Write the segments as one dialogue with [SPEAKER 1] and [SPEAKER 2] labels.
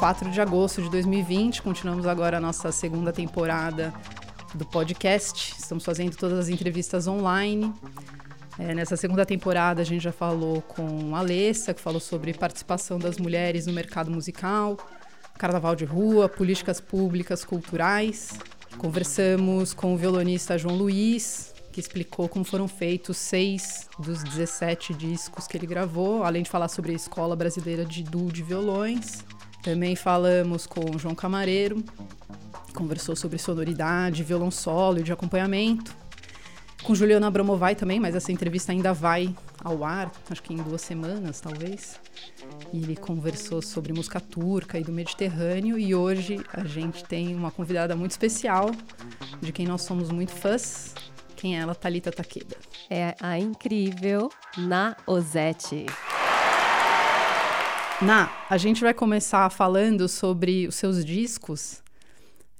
[SPEAKER 1] 4 de agosto de 2020. Continuamos agora a nossa segunda temporada do podcast. Estamos fazendo todas as entrevistas online. É, nessa segunda temporada, a gente já falou com a Alessa, que falou sobre participação das mulheres no mercado musical, carnaval de rua, políticas públicas culturais. Conversamos com o violonista João Luiz, que explicou como foram feitos seis dos 17 discos que ele gravou, além de falar sobre a Escola Brasileira de Duo de Violões. Também falamos com João Camareiro, conversou sobre sonoridade, violão solo e de acompanhamento. Com Juliana Abramovai também, mas essa entrevista ainda vai ao ar, acho que em duas semanas, talvez. E ele conversou sobre música turca e do Mediterrâneo. E hoje a gente tem uma convidada muito especial, de quem nós somos muito fãs. Quem é ela? Talita Takeda.
[SPEAKER 2] É a incrível Na Ozete.
[SPEAKER 1] Na, a gente vai começar falando sobre os seus discos.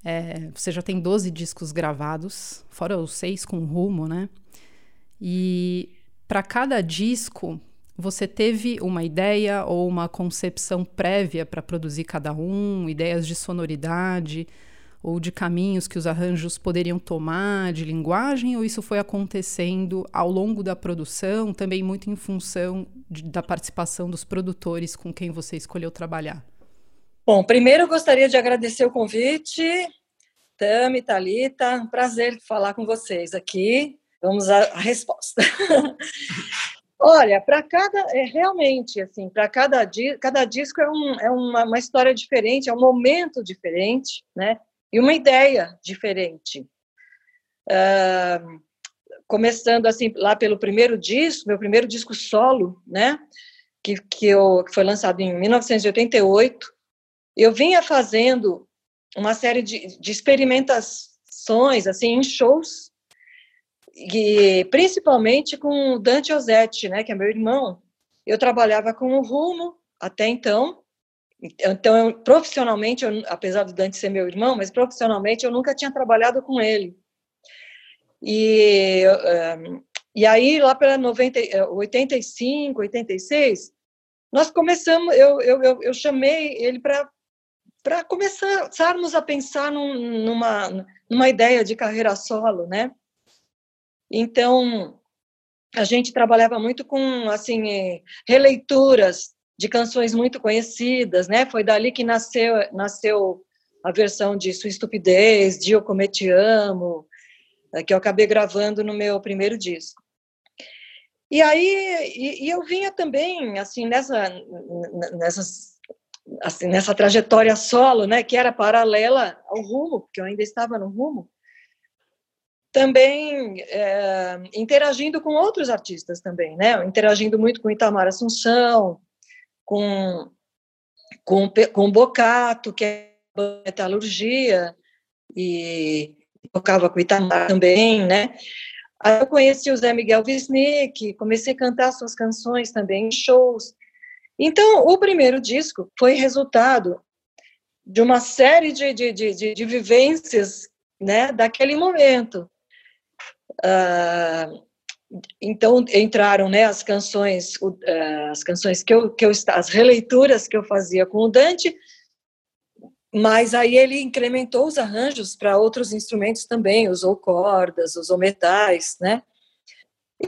[SPEAKER 1] É, você já tem 12 discos gravados, fora os seis com rumo, né? E para cada disco, você teve uma ideia ou uma concepção prévia para produzir cada um, ideias de sonoridade ou de caminhos que os arranjos poderiam tomar, de linguagem, ou isso foi acontecendo ao longo da produção, também muito em função da participação dos produtores com quem você escolheu trabalhar?
[SPEAKER 3] Bom, primeiro eu gostaria de agradecer o convite, Tami, Talita, um prazer falar com vocês aqui. Vamos à, à resposta. Olha, para cada é realmente assim, para cada cada disco é, um, é uma, uma história diferente, é um momento diferente, né? e uma ideia diferente. Uh, começando assim lá pelo primeiro disco, meu primeiro disco solo, né, que, que, eu, que foi lançado em 1988, eu vinha fazendo uma série de, de experimentações assim em shows e principalmente com o Dante Osetti, né, que é meu irmão. Eu trabalhava com o Rumo até então então, eu, profissionalmente, eu, apesar do Dante ser meu irmão, mas profissionalmente eu nunca tinha trabalhado com ele. E, um, e aí, lá para 90, 85, 86, nós começamos, eu, eu, eu, eu chamei ele para para começarmos a pensar num, numa, numa ideia de carreira solo, né? Então, a gente trabalhava muito com, assim, releituras de canções muito conhecidas, né? Foi dali que nasceu, nasceu a versão de Sua Estupidez, de Eu Como Te Amo, eh, que eu acabei gravando no meu primeiro disco. E aí, e, e eu vinha também, assim, nessa, nessas, assim, nessa trajetória solo, né, que era paralela ao rumo, porque eu ainda estava no rumo, também é, interagindo com outros artistas também, né, interagindo muito com Itamar Assunção, com, com, com Bocato, que é metalurgia, e tocava com o Itamar também, né? Aí eu conheci o Zé Miguel Wisnik, comecei a cantar suas canções também em shows. Então, o primeiro disco foi resultado de uma série de, de, de, de vivências né, daquele momento. Uh, então entraram né as canções eh, as canções que eu que eu as releituras que eu fazia com o Dante mas aí ele incrementou os arranjos para outros instrumentos também usou cordas usou metais né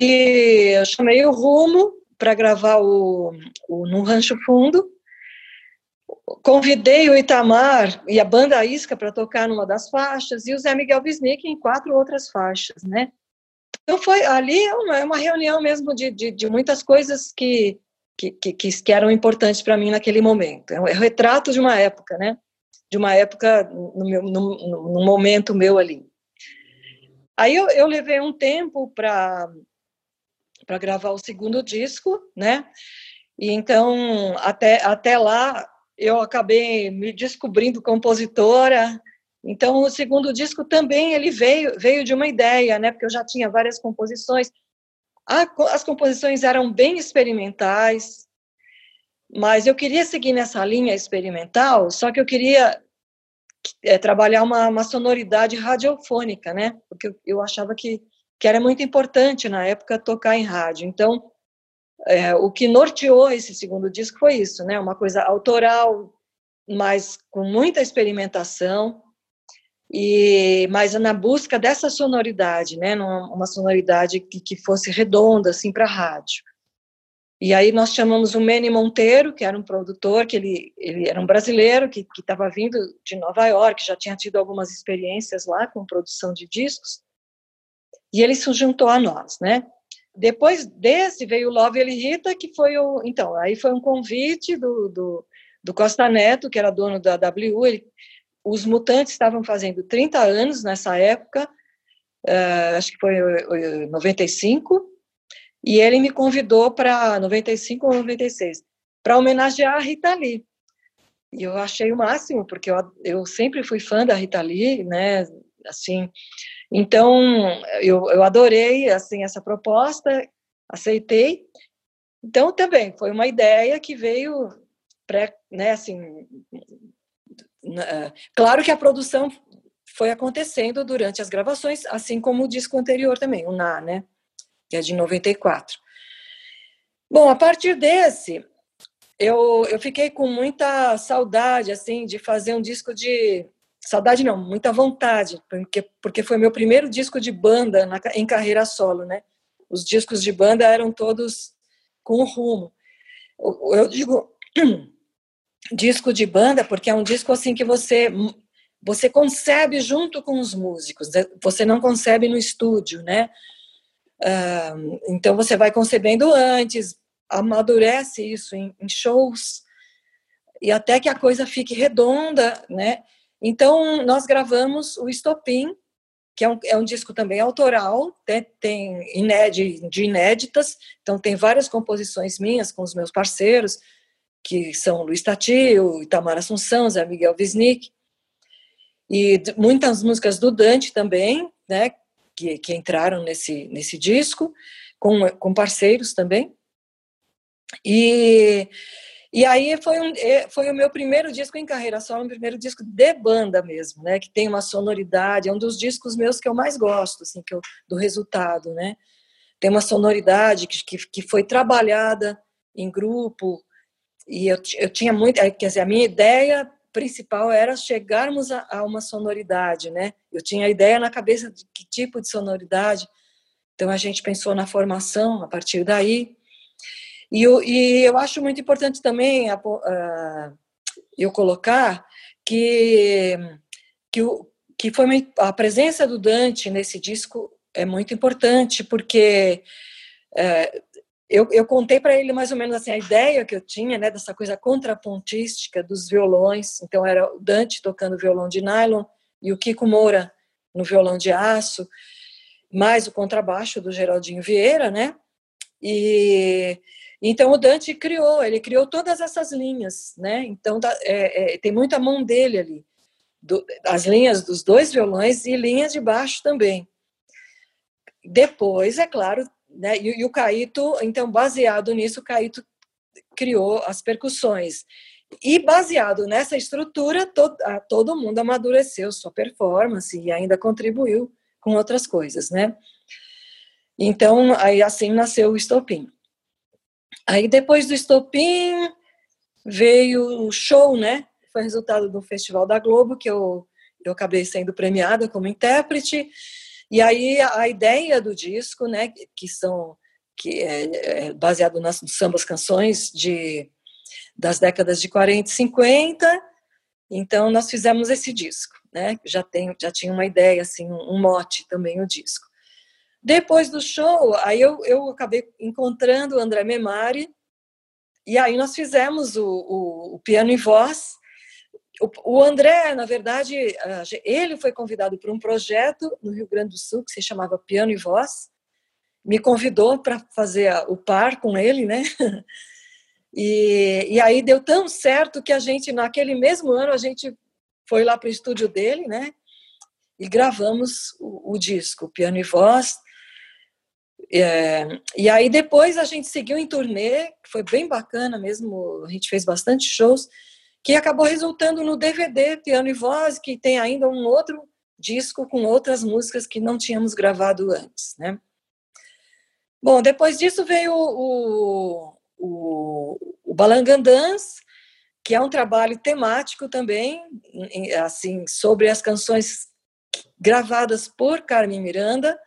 [SPEAKER 3] e eu chamei o Rumo para gravar o, o no Rancho Fundo convidei o Itamar e a banda Isca para tocar numa das faixas e o Zé Miguel Wisnik em quatro outras faixas né então foi ali é uma, é uma reunião mesmo de, de, de muitas coisas que, que, que, que eram importantes para mim naquele momento. É um é retrato de uma época, né? De uma época no, meu, no, no momento meu ali. Aí eu, eu levei um tempo para para gravar o segundo disco, né? E então até até lá eu acabei me descobrindo compositora, então, o segundo disco também ele veio veio de uma ideia, né? Porque eu já tinha várias composições. as composições eram bem experimentais, mas eu queria seguir nessa linha experimental, só que eu queria é, trabalhar uma, uma, sonoridade radiofônica, né? Porque eu, eu, achava que, que era muito importante na época tocar em rádio. Então, é, o que norteou esse segundo disco foi isso, né? Uma coisa autoral, mas com muita experimentação e mas na busca dessa sonoridade, né, uma sonoridade que, que fosse redonda assim para rádio. E aí nós chamamos o Manny Monteiro, que era um produtor, que ele, ele era um brasileiro que estava vindo de Nova York, já tinha tido algumas experiências lá com produção de discos, e ele se juntou a nós, né? Depois desse veio o Love Ele Rita, que foi o, então, aí foi um convite do, do, do Costa Neto, que era dono da W, ele, os Mutantes estavam fazendo 30 anos nessa época, uh, acho que foi uh, 95, e ele me convidou para 95 ou 96, para homenagear a Rita Lee. E eu achei o máximo, porque eu, eu sempre fui fã da Rita Lee, né? Assim, então eu, eu adorei assim essa proposta, aceitei. Então também foi uma ideia que veio pré, né? Assim, claro que a produção foi acontecendo durante as gravações, assim como o disco anterior também, o Na, né? Que é de 94. Bom, a partir desse, eu, eu fiquei com muita saudade, assim, de fazer um disco de... Saudade não, muita vontade, porque, porque foi meu primeiro disco de banda na, em carreira solo, né? Os discos de banda eram todos com rumo. Eu, eu digo disco de banda porque é um disco assim que você você concebe junto com os músicos, né? você não concebe no estúdio, né? Então você vai concebendo antes, amadurece isso em, em, shows e até que a coisa fique redonda, né? Então nós gravamos o Estopim, que é um, é um disco também autoral, né? tem inédit, de inéditas, então tem várias composições minhas com os meus parceiros, que são Luiz Tati, o Itamar Assunção, Zé Miguel Wisnik, e muitas músicas do Dante também, né? Que, que entraram nesse, nesse disco, com, com parceiros também. E, e aí foi, um, é, foi o meu primeiro disco em carreira solo, o primeiro disco de banda mesmo, né? Que tem uma sonoridade, é um dos discos meus que eu mais gosto, assim, que eu, do resultado, né? Tem uma sonoridade que, que, que foi trabalhada em grupo, e eu, eu tinha muito, é, quer dizer, a minha ideia principal era chegarmos a, a, uma sonoridade, né? Eu tinha a ideia na cabeça de que tipo de sonoridade, então a gente pensou na formação a partir daí. E eu, e eu acho muito importante também a, a, eu colocar que que, o, que foi a presença do Dante nesse disco é muito importante porque é, eu, eu contei para ele mais ou menos assim a ideia que eu tinha, né, dessa coisa contrapontística dos violões. Então era o Dante tocando violão de nylon e o Kiko Moura no violão de aço, mais o contrabaixo do Geraldinho Vieira, né? E então o Dante criou, ele criou todas essas linhas, né? Então é, é, tem muita mão dele ali, do, as linhas dos dois violões e linhas de baixo também. Depois, é claro, né? E, e o Caíto, então, baseado nisso, o Caíto criou as percussões. E baseado nessa estrutura, todo, todo mundo amadureceu sua performance e ainda contribuiu com outras coisas, né? Então, aí assim nasceu o Estopim. Aí depois do Estopim veio o show, né? Foi resultado do Festival da Globo que eu eu acabei sendo premiada como intérprete e aí a ideia do disco, né, que são que é, é baseado nas sambas canções de das décadas de 40 e 50. Então nós fizemos esse disco, né? Já tem já tinha uma ideia assim, um mote também o disco. Depois do show, aí eu, eu acabei encontrando o André Memari, e aí nós fizemos o, o, o piano e voz, o, André, na verdade, ele foi convidado para um projeto no Rio Grande do Sul que se chamava Piano e Voz. Me convidou para fazer o par com ele, né? E, e aí deu tão certo que a gente, naquele mesmo ano, a gente foi lá para o estúdio dele, né? E gravamos o, o disco, Piano e Voz. É, e aí depois a gente seguiu em turnê, foi bem bacana mesmo, a gente fez bastante shows que acabou resultando no DVD Piano e Voz, que tem ainda um outro disco com outras músicas que não tínhamos gravado antes, né? Bom, depois disso veio o, o, o Balangandãs, que é um trabalho temático também, assim, sobre as canções gravadas por Carmen Miranda.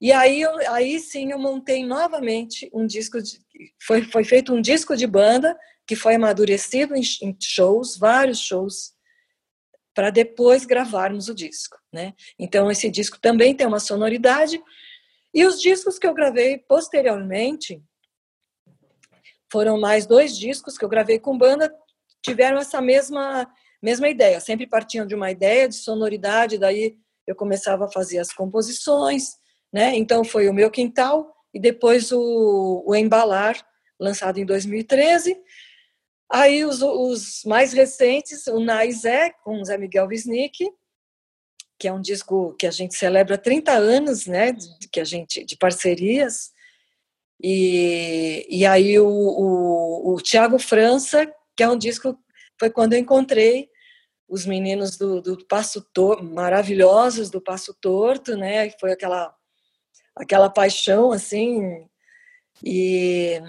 [SPEAKER 3] E aí, aí sim eu montei novamente um disco, de, foi, foi feito um disco de banda que foi amadurecido em, em shows, vários shows, para depois gravarmos o disco, né? Então esse disco também tem uma sonoridade e os discos que eu gravei posteriormente foram mais dois discos que eu gravei com banda, tiveram essa mesma mesma ideia, sempre partiam de uma ideia de sonoridade, daí eu começava a fazer as composições, né? Então foi o meu quintal e depois o, o embalar lançado em 2013. Aí os, os mais recentes, o Naizé com Zé Miguel Wisnik, que é um disco que a gente celebra 30 anos, né, de, que a gente de parcerias. E, e aí o, o, o Tiago França, que é um disco foi quando eu encontrei os meninos do, do Passo Torto, maravilhosos do Passo Torto, né? Foi aquela aquela paixão assim e,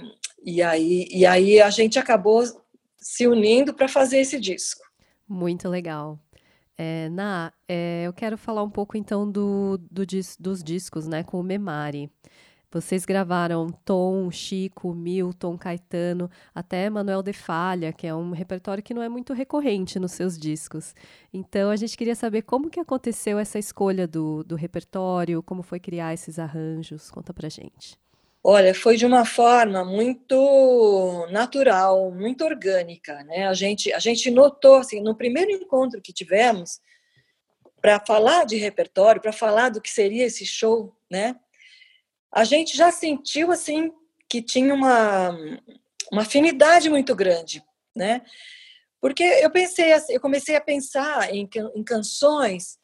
[SPEAKER 3] e aí e aí a gente acabou se unindo para fazer esse disco.
[SPEAKER 2] Muito legal. É, Na, é, eu quero falar um pouco então do, do, dos discos, né, com o Memari. Vocês gravaram Tom, Chico, Milton, Caetano, até Manuel de Falha, que é um repertório que não é muito recorrente nos seus discos. Então a gente queria saber como que aconteceu essa escolha do, do repertório, como foi criar esses arranjos. Conta pra gente.
[SPEAKER 3] Olha, foi de uma forma muito natural, muito orgânica, né? A gente, a gente notou, assim, no primeiro encontro que tivemos, para falar de repertório, para falar do que seria esse show, né? A gente já sentiu, assim, que tinha uma, uma afinidade muito grande, né? Porque eu pensei, assim, eu comecei a pensar em, em canções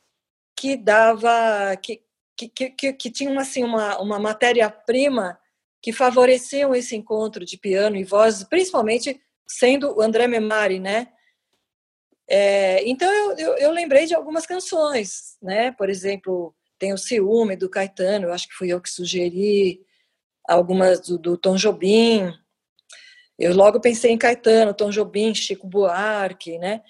[SPEAKER 3] que dava, que, que, que, que tinham, assim, uma, uma matéria-prima que favoreciam esse encontro de piano e voz, principalmente sendo o André Memari, né? É, então eu, eu, eu, lembrei de algumas canções, né? Por exemplo, tem o Ciúme do Caetano, eu acho que fui eu que sugeri algumas do, do Tom Jobim. Eu logo pensei em Caetano, Tom Jobim, Chico Buarque, né?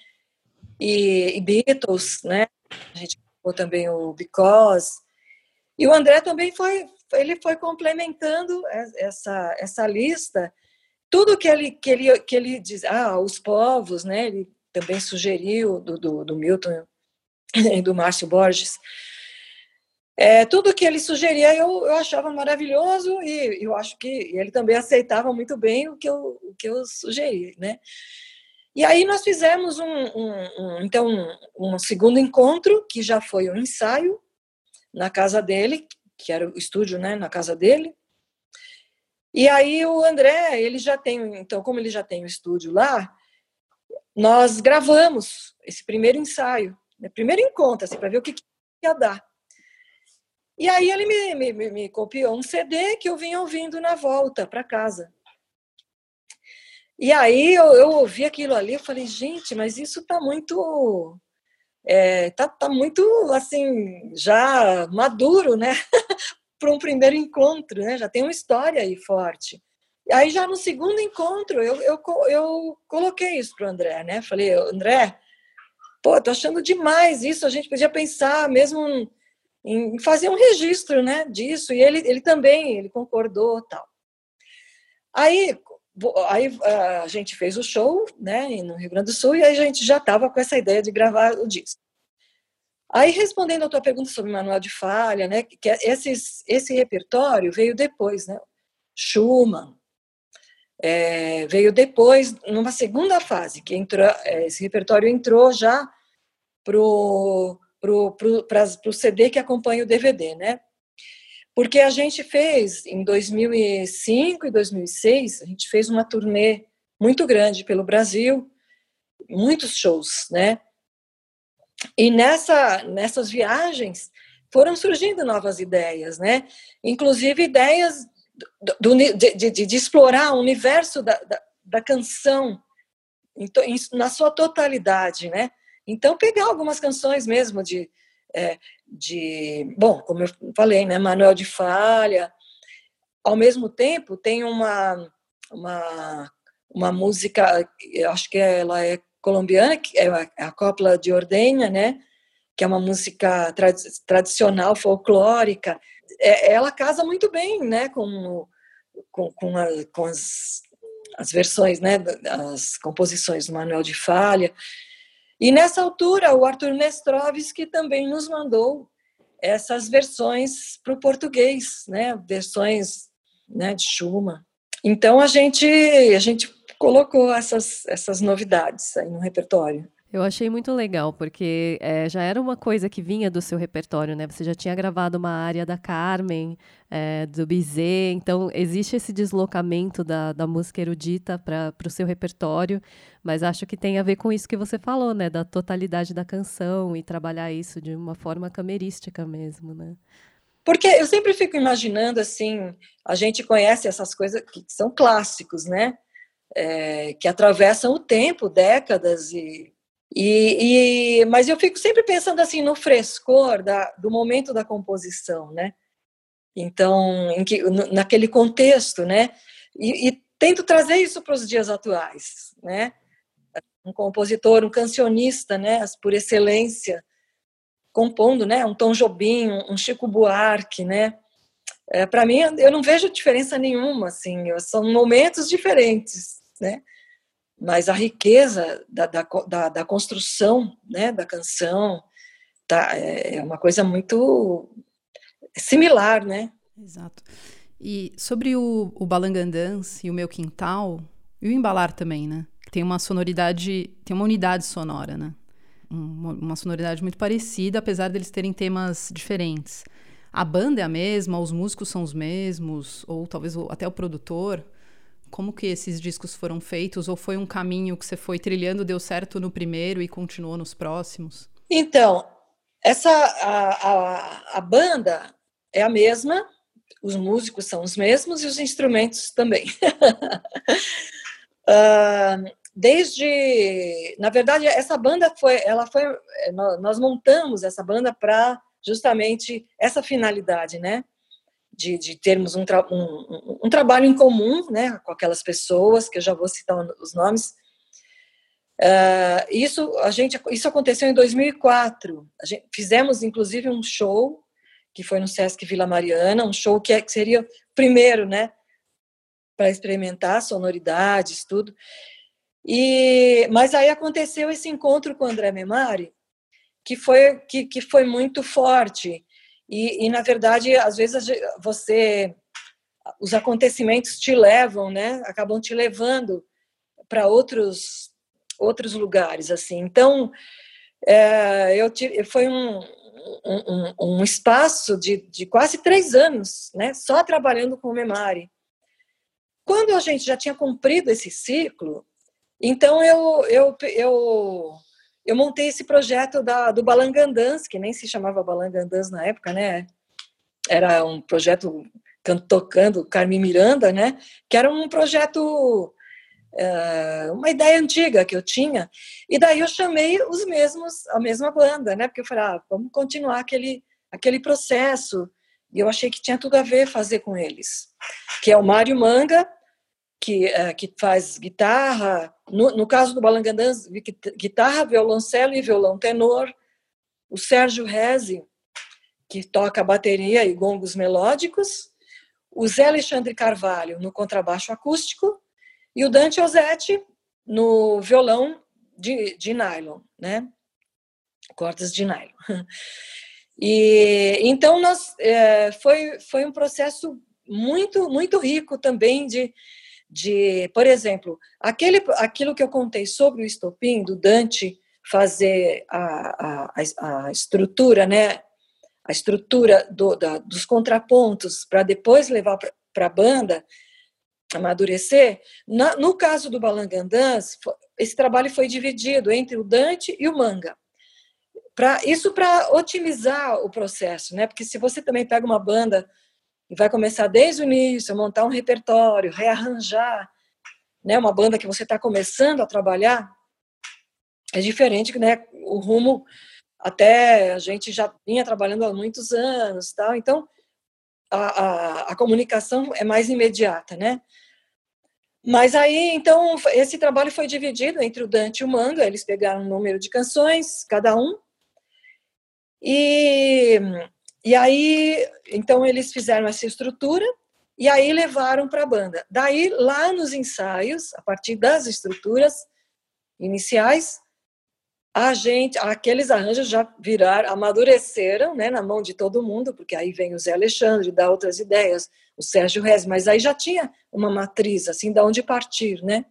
[SPEAKER 3] E, e Beatles, né? A gente falou também o Because. E o André também foi ele foi complementando essa, essa lista. Tudo que ele, que ele, que ele diz, ah, os povos, né? Ele também sugeriu, do, do, do Milton e do Márcio Borges. É, tudo que ele sugeria eu, eu achava maravilhoso e eu acho que ele também aceitava muito bem o que eu, o que eu sugeri, né? E aí nós fizemos um, um, um então um, um segundo encontro que já foi um ensaio na casa dele que era o estúdio, né, na casa dele. E aí o André, ele já tem, então como ele já tem o estúdio lá, nós gravamos esse primeiro ensaio, né, primeiro encontro, assim, para ver o que, que ia dar. E aí ele me, me, me, copiou um CD que eu vinha ouvindo na volta para casa. E aí eu, eu ouvi aquilo ali, eu falei, gente, mas isso está muito é, tá, tá muito assim já maduro, né, para um primeiro encontro, né? Já tem uma história aí forte. Aí já no segundo encontro eu, eu, eu coloquei isso para o André, né? Falei, André, pô, tô achando demais isso. A gente podia pensar mesmo em fazer um registro, né, disso. E ele, ele também, ele concordou, tal. Aí aí a gente fez o show, né, no Rio Grande do Sul, e aí a gente já estava com essa ideia de gravar o disco. Aí, respondendo a tua pergunta sobre manual de falha, né, que é esses, esse repertório veio depois, né, Schumann, é, veio depois, numa segunda fase, que entrou, é, esse repertório entrou já pro, pro, pro CD que acompanha o DVD, né? Porque a gente fez, em 2005 e 2006, a gente fez uma turnê muito grande pelo Brasil, muitos shows, né? E nessa, nessas viagens foram surgindo novas ideias, né? Inclusive ideias do, de, de, de, explorar o universo da, da, da canção em, na sua totalidade, né? Então pegar algumas canções mesmo de é, de, bom, como eu falei, né, Manuel de Falha. Ao mesmo tempo, tem uma, uma uma música, acho que ela é colombiana, que é a copla de ordenha, né? Que é uma música tradicional, folclórica. É, ela casa muito bem, né? Com, com, com, a, com as, as versões, né? As composições do Manuel de Falha. E nessa altura, o Arthur Nestrovski também nos mandou essas versões para o português, né? Versões né, de Schumann. Então a gente a gente colocou essas essas novidades aí no repertório.
[SPEAKER 2] Eu achei muito legal, porque é, já era uma coisa que vinha do seu repertório, né? Você já tinha gravado uma área da Carmen, é, do Bizet, então existe esse deslocamento da, da música erudita para o seu repertório, mas acho que tem a ver com isso que você falou, né? Da totalidade da canção e trabalhar isso de uma forma camerística mesmo, né?
[SPEAKER 3] Porque eu sempre fico imaginando assim, a gente conhece essas coisas que são clássicos, né? É, que atravessam o tempo, décadas e e, e, mas eu fico sempre pensando assim no frescor da, do momento da composição, né? Então, que, naquele contexto, né? E, e tento trazer isso para os dias atuais, né? Um compositor, um cancionista, né? Por excelência, compondo, né? Um Tom Jobim, um Chico Buarque, né? É, para mim, eu não vejo diferença nenhuma, assim. São momentos diferentes, né? Mas a riqueza da, da, da, da construção né, da canção tá, é uma coisa muito similar, né?
[SPEAKER 1] Exato. E sobre o, o Balangandãs e o Meu Quintal, e o Embalar também, né? Tem uma sonoridade, tem uma unidade sonora, né? Uma, uma sonoridade muito parecida, apesar deles terem temas diferentes. A banda é a mesma, os músicos são os mesmos, ou talvez até o produtor. Como que esses discos foram feitos? Ou foi um caminho que você foi trilhando, deu certo no primeiro e continuou nos próximos?
[SPEAKER 3] Então, essa a, a, a banda é a mesma, os músicos são os mesmos e os instrumentos também. uh, desde, na verdade, essa banda foi, ela foi, nós montamos essa banda para justamente essa finalidade, né? De, de termos um, tra um, um, trabalho em comum né, com aquelas pessoas, que eu já vou citar os nomes. Uh, isso, a gente, isso aconteceu em 2004. A gente, fizemos, inclusive, um show que foi no Sesc Vila Mariana, um show que, é, que seria primeiro, né, para experimentar sonoridades, tudo. E, mas aí aconteceu esse encontro com o André Memari, que foi, que, que foi muito forte. E, e na verdade, às vezes você, os acontecimentos te levam, né? Acabam te levando para outros outros lugares, assim. Então, é, eu tive, foi um, um, um, espaço de, de quase três anos, né? Só trabalhando com o Memari. Quando a gente já tinha cumprido esse ciclo, então eu, eu, eu eu montei esse projeto da, do Balangandãs, que nem se chamava Balangandãs na época, né? Era um projeto tocando Carmen Miranda, né? Que era um projeto, é, uma ideia antiga que eu tinha. E daí eu chamei os mesmos, a mesma banda, né? Porque eu falei, ah, vamos continuar aquele, aquele processo. E eu achei que tinha tudo a ver fazer com eles. Que é o Mário Manga, que, uh, que faz guitarra, no, no caso do Balangandãs, guitarra, violoncelo e violão tenor, o Sérgio Reze, que toca bateria e gongos melódicos, o Zé Alexandre Carvalho no contrabaixo acústico e o Dante Osetti no violão de, de nylon, né? Cordas de nylon. E então nós é, foi foi um processo muito muito rico também de de, por exemplo, aquele, aquilo que eu contei sobre o estopim, do Dante fazer a, a, a estrutura, né, a estrutura do, da, dos contrapontos para depois levar para a banda amadurecer. Na, no caso do Balangandãs, esse trabalho foi dividido entre o Dante e o Manga. Pra, isso para otimizar o processo, né? Porque se você também pega uma banda e vai começar desde o início, montar um repertório, rearranjar, né, uma banda que você está começando a trabalhar, é diferente, né, o rumo até a gente já vinha trabalhando há muitos anos, tal, então a, a, a comunicação é mais imediata, né? Mas aí, então, esse trabalho foi dividido entre o Dante e o Manga, eles pegaram um número de canções, cada um, e, e aí, então, eles fizeram essa estrutura, e aí levaram para a banda. Daí, lá nos ensaios, a partir das estruturas iniciais, a gente, aqueles arranjos já viraram, amadureceram, né, na mão de todo mundo, porque aí vem o Zé Alexandre, dá outras ideias, o Sérgio Rez, mas aí já tinha uma matriz, assim, da onde partir, né?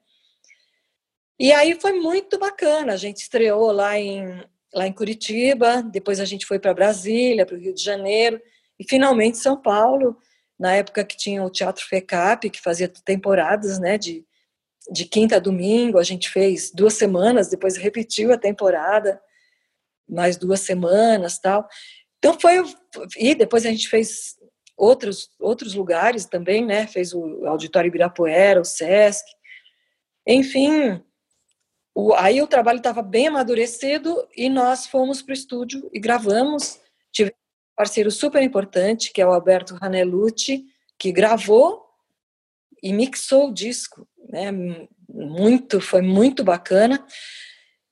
[SPEAKER 3] E aí foi muito bacana, a gente estreou lá em, lá em Curitiba, depois a gente foi para Brasília, para o Rio de Janeiro, e finalmente São Paulo, na época que tinha o Teatro FECAP, que fazia temporadas, né, de de quinta a domingo, a gente fez duas semanas, depois repetiu a temporada, mais duas semanas, tal. Então foi e depois a gente fez outros outros lugares também, né? Fez o Auditório Ibirapuera, o Sesc. Enfim, o, aí o trabalho estava bem amadurecido e nós fomos para o estúdio e gravamos. Tivemos um parceiro super importante, que é o Alberto Ranelucci, que gravou e mixou o disco né? Muito, foi muito bacana.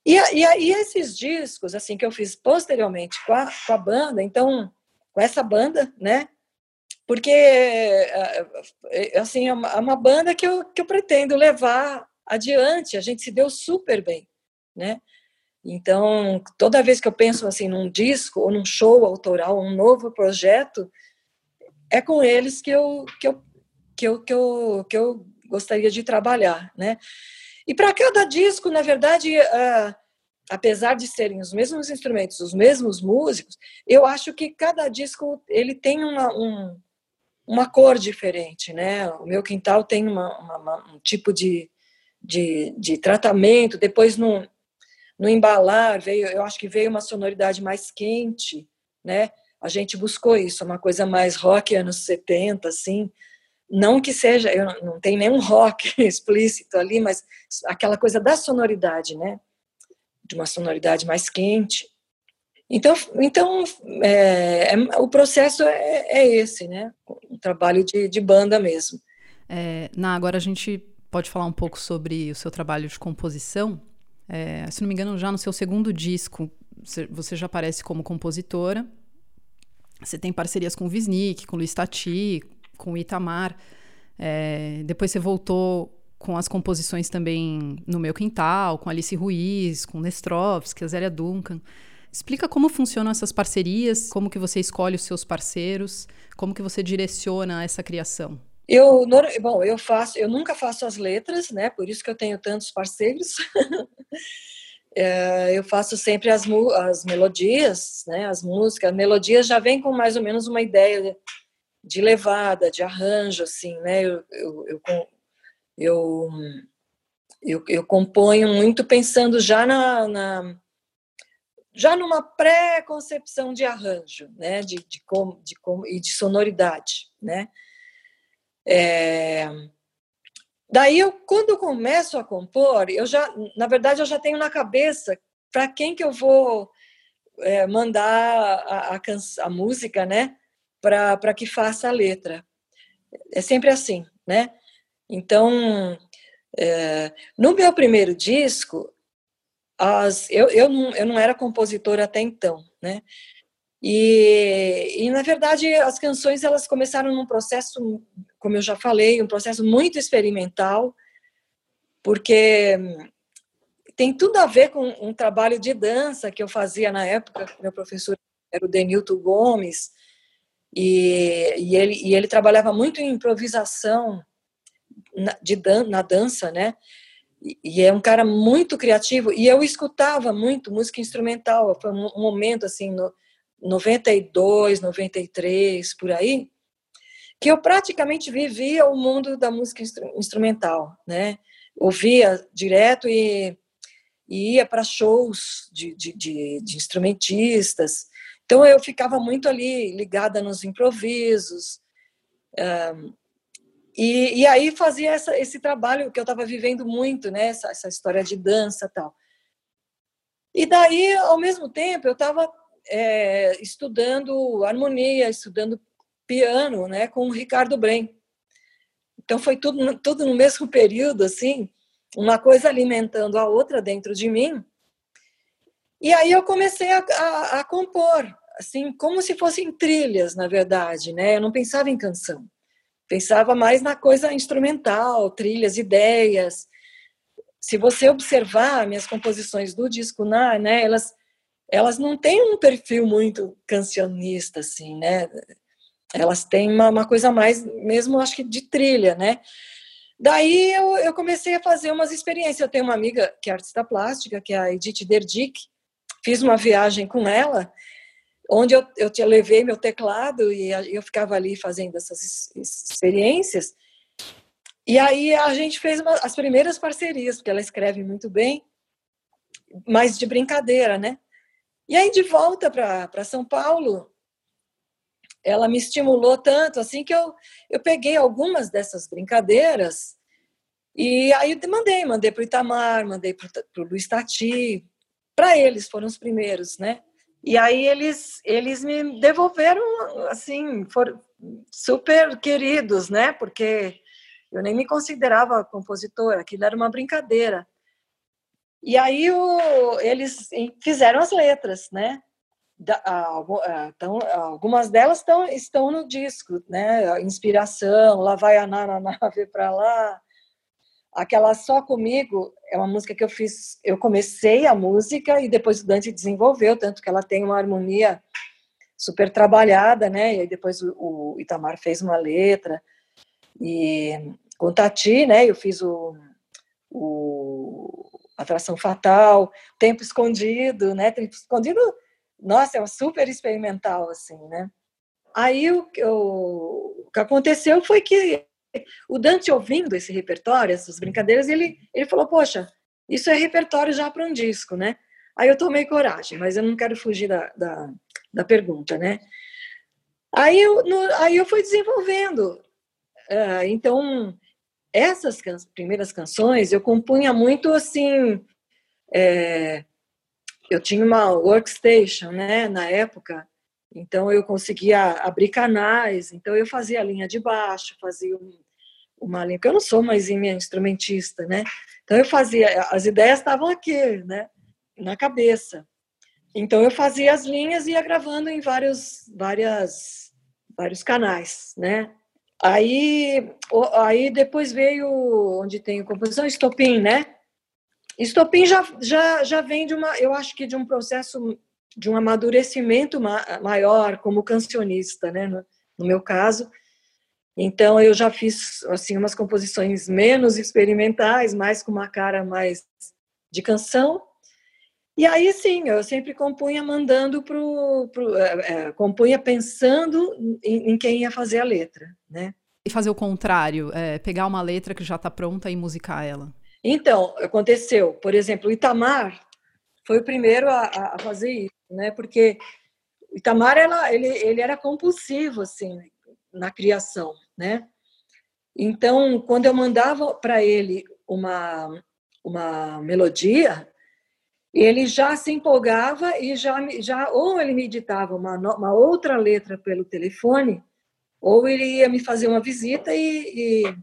[SPEAKER 3] E, e aí esses discos, assim, que eu fiz posteriormente com a, com a banda, então, com essa banda, né? Porque, eh, eh, assim, é uma, é uma banda que eu, que eu pretendo levar adiante, a gente se deu super bem, né? Então, toda vez que eu penso assim num disco ou num show autoral, um novo projeto, é com eles que eu que eu que eu, que eu, que eu gostaria de trabalhar, né? E para cada disco, na verdade, uh, apesar de serem os mesmos instrumentos, os mesmos músicos, eu acho que cada disco ele tem uma, um, uma cor diferente, né? O meu quintal tem uma, uma, um tipo de, de, de tratamento. Depois no, no embalar veio, eu acho que veio uma sonoridade mais quente, né? A gente buscou isso, uma coisa mais rock anos 70, assim. Não que seja, eu não tem nenhum rock explícito ali, mas aquela coisa da sonoridade, né? De uma sonoridade mais quente. Então, então é, é, o processo é, é, esse, né? Um trabalho de, de banda mesmo.
[SPEAKER 1] É, na, agora a gente pode falar um pouco sobre o seu trabalho de composição. É, se não me engano, já no seu segundo disco, você já aparece como compositora. Você tem parcerias com o Visnik, com o Luiz Tati, com o Itamar. É, depois você voltou com as composições também no meu quintal, com Alice Ruiz, com Nestrovski, a Zélia Duncan. Explica como funcionam essas parcerias, como que você escolhe os seus parceiros, como que você direciona essa criação.
[SPEAKER 3] Eu, bom, eu faço, eu nunca faço as letras, né? Por isso que eu tenho tantos parceiros. é, eu faço sempre as, as melodias, né? As músicas, as melodias já vem com mais ou menos uma ideia de levada, de arranjo, assim, né? Eu, eu, eu, eu, eu, eu componho muito pensando já na, na já numa pré-concepção de arranjo, né? De, de como, de como e de sonoridade, né? É... Daí eu, quando começo a compor, eu já, na verdade, eu já tenho na cabeça para quem que eu vou é, mandar a, a, a música, né? para que faça a letra. É sempre assim, né? Então, é, no meu primeiro disco, as, eu, eu, não, eu não era compositora até então, né? E, e, na verdade, as canções elas começaram num processo, como eu já falei, um processo muito experimental, porque tem tudo a ver com um trabalho de dança que eu fazia na época, meu professor era o Denilton Gomes, e, e, ele, e ele trabalhava muito em improvisação na, de dan na dança, né? E, e, é um cara muito criativo. E eu escutava muito música instrumental. Foi um, um momento, assim, no 92, 93, por aí, que eu praticamente vivia o mundo da música instru instrumental, né? Ouvia direto e, e ia para shows de, de, de, de instrumentistas. Então eu ficava muito ali ligada nos improvisos. Um, e, e, aí fazia essa, esse trabalho que eu estava vivendo muito, né? Essa, essa, história de dança tal. E daí, ao mesmo tempo, eu estava é, estudando harmonia, estudando piano, né? Com o Ricardo Brem. Então foi tudo, tudo no mesmo período, assim, uma coisa alimentando a outra dentro de mim. E aí eu comecei a, a, a compor, assim, como se fossem trilhas, na verdade, né? Eu não pensava em canção. Pensava mais na coisa instrumental, trilhas, ideias. Se você observar minhas composições do disco na, né, elas elas não têm um perfil muito cancionista assim, né? Elas têm uma, uma coisa mais mesmo acho que de trilha, né? Daí eu, eu comecei a fazer umas experiências. Eu tenho uma amiga que é artista plástica, que é a Edith Derdick. Fiz uma viagem com ela onde eu, eu te levei meu teclado e eu ficava ali fazendo essas experiências. E aí a gente fez uma, as primeiras parcerias, porque ela escreve muito bem, mas de brincadeira, né? E aí de volta para São Paulo, ela me estimulou tanto assim que eu, eu peguei algumas dessas brincadeiras e aí mandei, mandei para o Itamar, mandei para o Luiz Tati, para eles foram os primeiros, né? E aí eles, eles me devolveram, assim, foram super queridos, né? Porque eu nem me considerava compositora, aquilo era uma brincadeira. E aí o, eles fizeram as letras, né? Da, então, algumas delas estão, no disco, né? Inspiração, lá vai a Nana nave para lá, Aquela Só Comigo é uma música que eu fiz, eu comecei a música e depois o Dante desenvolveu, tanto que ela tem uma harmonia super trabalhada, né? E aí depois o, o Itamar fez uma letra e com Tati, né? Eu fiz o, o Atração Fatal, Tempo Escondido, né? Tempo Escondido, nossa, é um super experimental assim, né? Aí o, o, o que aconteceu foi que o Dante, ouvindo esse repertório, essas brincadeiras, ele, ele falou: Poxa, isso é repertório já para um disco, né? Aí eu tomei coragem, mas eu não quero fugir da, da, da pergunta, né? Aí eu, no, aí eu fui desenvolvendo. Uh, então, essas can primeiras canções eu compunha muito assim. É, eu tinha uma workstation, né, na época, então eu conseguia abrir canais, então eu fazia a linha de baixo, fazia um, uma linha, porque eu não sou mais instrumentista, né? Então eu fazia, as ideias estavam aqui, né? Na cabeça. Então eu fazia as linhas e ia gravando em vários, várias, vários canais, né? Aí, aí depois veio onde tem composição, estopim, né? Estopim já, já, já vem de uma, eu acho que de um processo de um amadurecimento maior como cancionista, né? No, no meu caso, então eu já fiz assim umas composições menos experimentais, mais com uma cara mais de canção. E aí sim, eu sempre compunha mandando pro é, é, compunha pensando em, em, quem ia fazer a letra, né?
[SPEAKER 1] E fazer o contrário, é, pegar uma letra que já está pronta e musicar ela.
[SPEAKER 3] Então aconteceu, por exemplo, o Itamar foi o primeiro a, a fazer isso, né? Porque o Itamar ela, ele, ele era compulsivo assim na criação né? Então, quando eu mandava para ele uma, uma melodia, ele já se empolgava e já, já ou ele me editava uma, uma outra letra pelo telefone, ou ele ia me fazer uma visita e, e,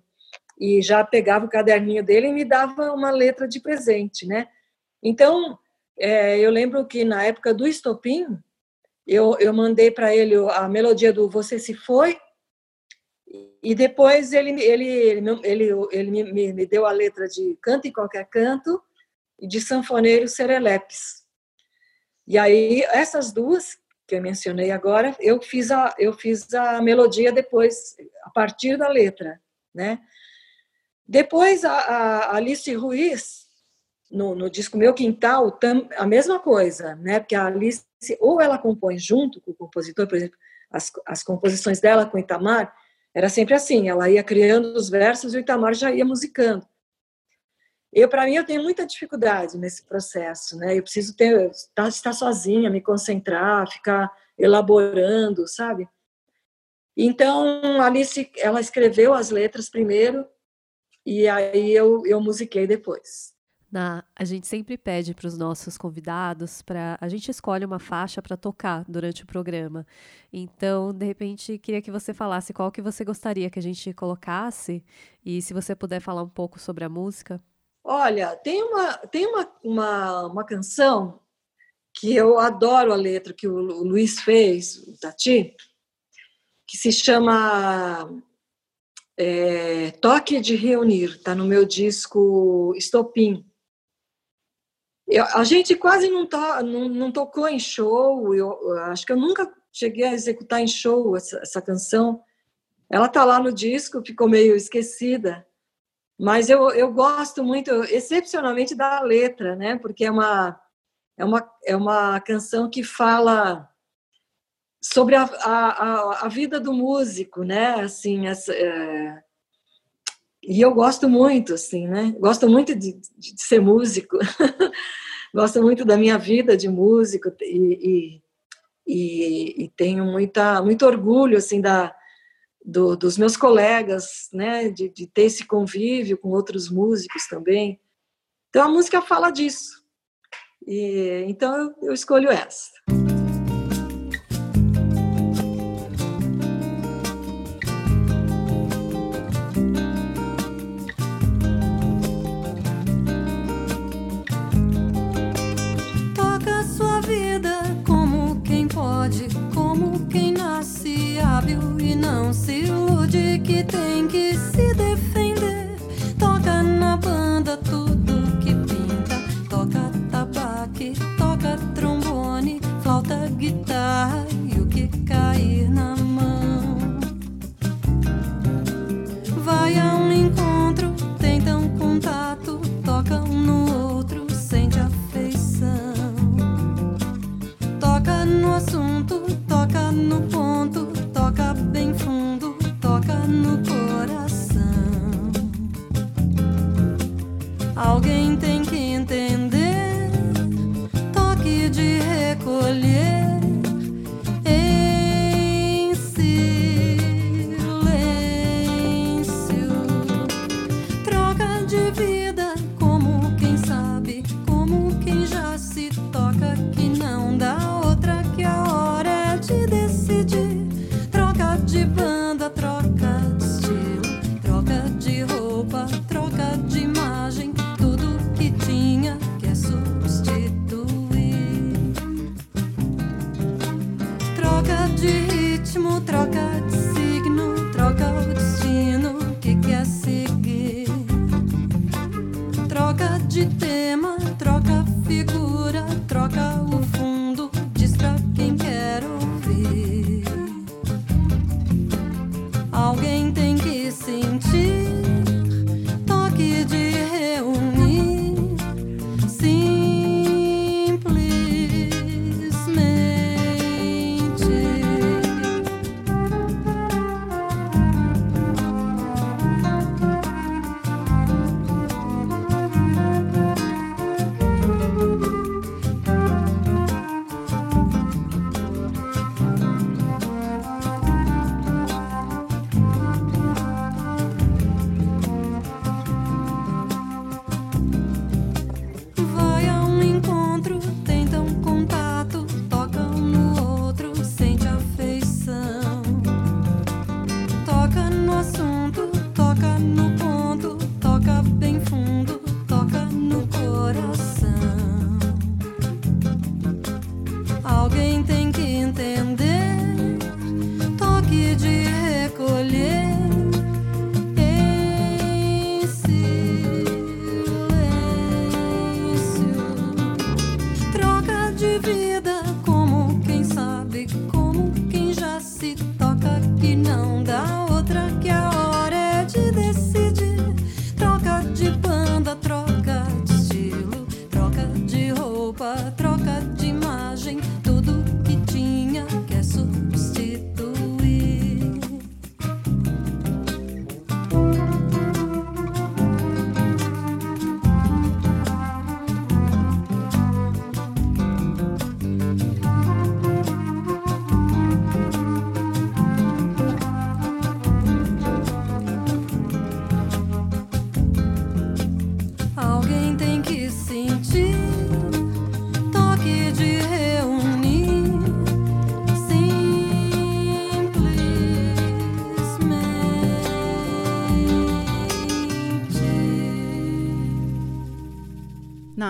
[SPEAKER 3] e já pegava o caderninho dele e me dava uma letra de presente, né? Então, é, eu lembro que na época do Estopim, eu, eu mandei para ele a melodia do Você Se Foi, e depois ele, ele, ele, ele, ele me, me deu a letra de Canto em Qualquer Canto e de Sanfoneiro Serelepes. E aí, essas duas que eu mencionei agora, eu fiz a, eu fiz a melodia depois, a partir da letra, né? Depois, a, a Alice Ruiz, no, no disco Meu Quintal, tam, a mesma coisa, né? Porque a Alice, ou ela compõe junto com o compositor, por exemplo, as, as composições dela com Itamar, era sempre assim, ela ia criando os versos e o Itamar já ia musicando. Eu, para mim, eu tenho muita dificuldade nesse processo, né? Eu preciso ter, estar, estar sozinha, me concentrar, ficar elaborando, sabe? Então, Alice, ela escreveu as letras primeiro e aí eu, eu musiquei depois.
[SPEAKER 2] Na, a gente sempre pede para os nossos convidados para a gente escolhe uma faixa para tocar durante o programa. Então, de repente, queria que você falasse qual que você gostaria que a gente colocasse e se você puder falar um pouco sobre a música.
[SPEAKER 4] Olha, tem uma tem uma, uma, uma canção que eu adoro a letra que o, o Luiz fez, o Tati, que se chama é, Toque de Reunir, está no meu disco Estopim. A gente quase não, to, não, não, tocou em show, eu, eu, acho que eu nunca cheguei a executar em show essa, essa canção. Ela está lá no disco, ficou meio esquecida, mas eu, eu gosto muito, excepcionalmente, da letra, né? porque é uma, é, uma, é uma canção que fala sobre a, a, a vida do músico, né? Assim, essa, é... e eu gosto muito, assim, né? Gosto muito de, de ser músico. gosto muito da minha vida de músico e, e, e, e tenho muita, muito orgulho assim da, do, dos meus colegas, né, de, de, ter esse convívio com outros músicos também. Então a música fala disso. E então eu, eu escolho essa.
[SPEAKER 1] más.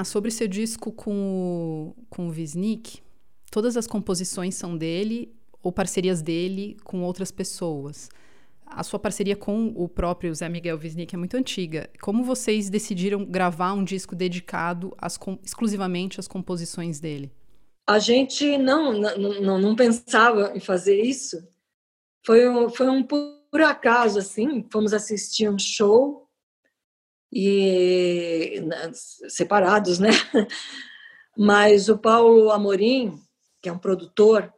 [SPEAKER 1] Sobre seu disco com o, com o Wisnik, todas as composições são dele ou parcerias dele com outras pessoas. A sua parceria com o próprio Zé Miguel Wisnik é muito antiga. Como vocês decidiram gravar um disco dedicado às, exclusivamente às composições dele?
[SPEAKER 3] A gente não, não, não pensava em fazer isso. Foi foi um por acaso, assim, fomos assistir um show e né, separados, né? Mas o Paulo Amorim, que é um produtor,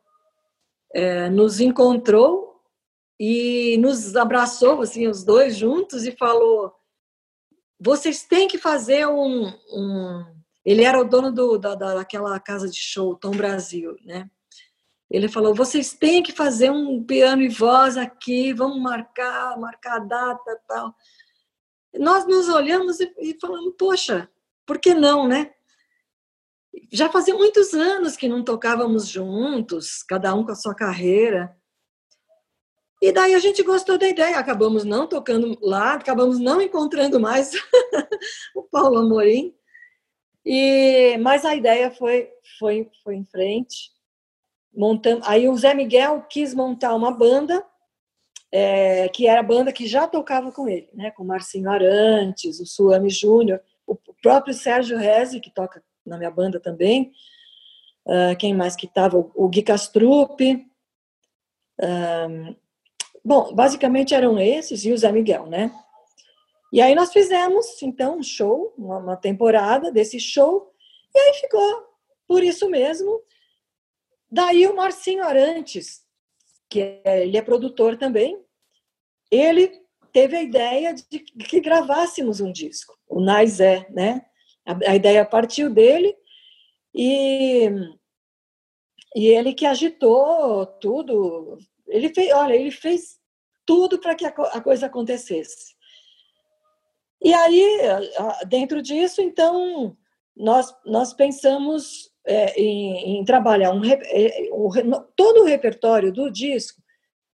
[SPEAKER 3] é, nos encontrou e nos abraçou, assim, os dois juntos e falou: vocês têm que fazer um, um... Ele era o dono do, da, daquela casa de show, Tom Brasil, né? Ele falou: vocês têm que fazer um piano e voz aqui, vamos marcar, marcar a data tal. Nós nos olhamos e, e falamos: poxa, por que não, né? Já fazia muitos anos que não tocávamos juntos, cada um com a sua carreira. E daí a gente gostou da ideia, acabamos não tocando lá, acabamos não encontrando mais o Paulo Amorim. E mas a ideia foi foi foi em frente montando. Aí o Zé Miguel quis montar uma banda, é, que era a banda que já tocava com ele, né? Com o Marcinho Arantes, o Suame Júnior, o próprio Sérgio Rezi, que toca na minha banda também. Uh, quem mais que estava? O Gui Castrup. Um, bom, basicamente eram esses e o Zé Miguel, né? E aí nós fizemos, então, um show, uma, uma temporada desse show, e aí ficou por isso mesmo. Daí o Marcinho Arantes, que é, ele é produtor também, ele teve a ideia de que gravássemos um disco, o Nais é, né? A, a, ideia partiu dele e, e ele que agitou tudo. Ele fez, olha, ele fez tudo para que a, a coisa acontecesse. E aí, dentro disso, então, nós, nós pensamos é, em, em, trabalhar um, é, um, todo o repertório do disco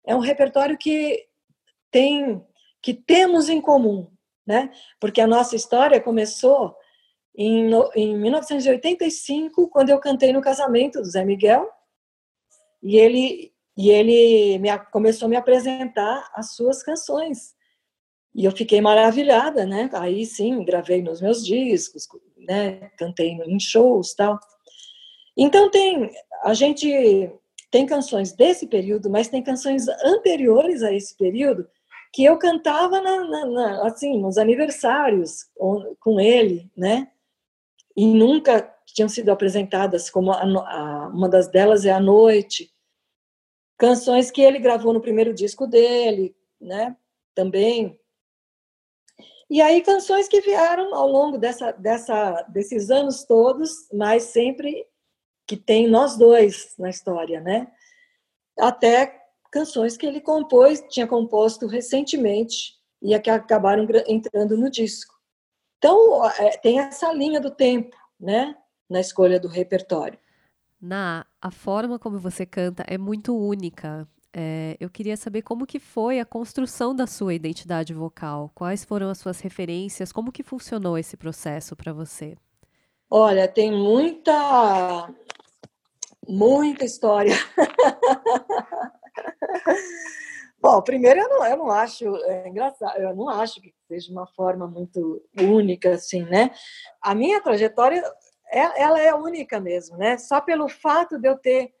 [SPEAKER 3] é um repertório que tem que temos em comum, né? Porque a nossa história começou em, em 1985 quando eu cantei no casamento do Zé Miguel e ele e ele me, começou a me apresentar as suas canções e eu fiquei maravilhada, né? Aí sim, gravei nos meus discos, né? Cantei em shows, tal. Então tem a gente tem canções desse período, mas tem canções anteriores a esse período que eu cantava na, na, na, assim nos aniversários com ele, né? E nunca tinham sido apresentadas como a, a, uma das delas é a noite, canções que ele gravou no primeiro disco dele, né? Também. E aí canções que vieram ao longo dessa, dessa, desses anos todos, mas sempre que tem nós dois na história, né? Até canções que ele compôs, tinha composto recentemente e que acabaram entrando no disco. Então, é, tem essa linha do tempo, né? Na escolha do repertório.
[SPEAKER 2] Na, a forma como você canta é muito única. É, eu queria saber como que foi a construção da sua identidade vocal. Quais foram as suas referências? Como que funcionou esse processo para você?
[SPEAKER 3] Olha, tem muita muita história. Bom, primeiro eu não, eu não acho é engraçado, eu não acho que seja uma forma muito única assim, né? A minha trajetória é, ela é única mesmo, né? Só pelo fato de eu ter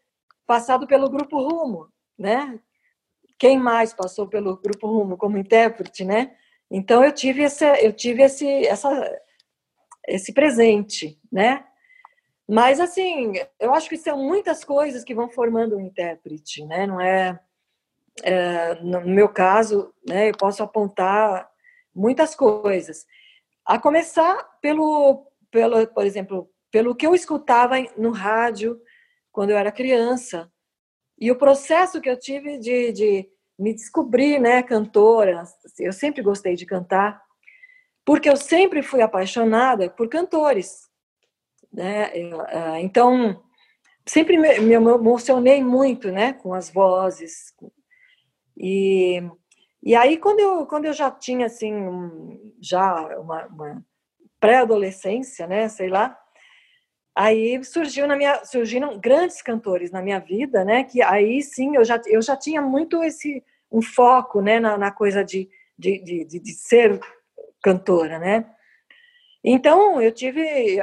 [SPEAKER 3] passado pelo grupo Rumo, né? Quem mais passou pelo grupo Rumo como intérprete, né? Então eu tive esse eu tive esse essa esse presente, né? Mas, assim, eu acho que são muitas coisas que vão formando um intérprete, né? Não é, é, no meu caso, né? Eu posso apontar muitas coisas. A começar pelo, pelo, por exemplo, pelo que eu escutava no rádio quando eu era criança e o processo que eu tive de, de me descobrir, né, cantora. Eu sempre gostei de cantar porque eu sempre fui apaixonada por cantores. Né? Ah, então, sempre me emocionei muito né? com as vozes. E, e aí, quando eu, quando eu já tinha assim, já uma, uma pré-adolescência, né, sei lá. Aí surgiu na minha, surgiram grandes cantores na minha vida, né, que aí sim eu já, eu já tinha muito esse um foco, né, na, na coisa de, de, de, de ser cantora, né. Então eu tive,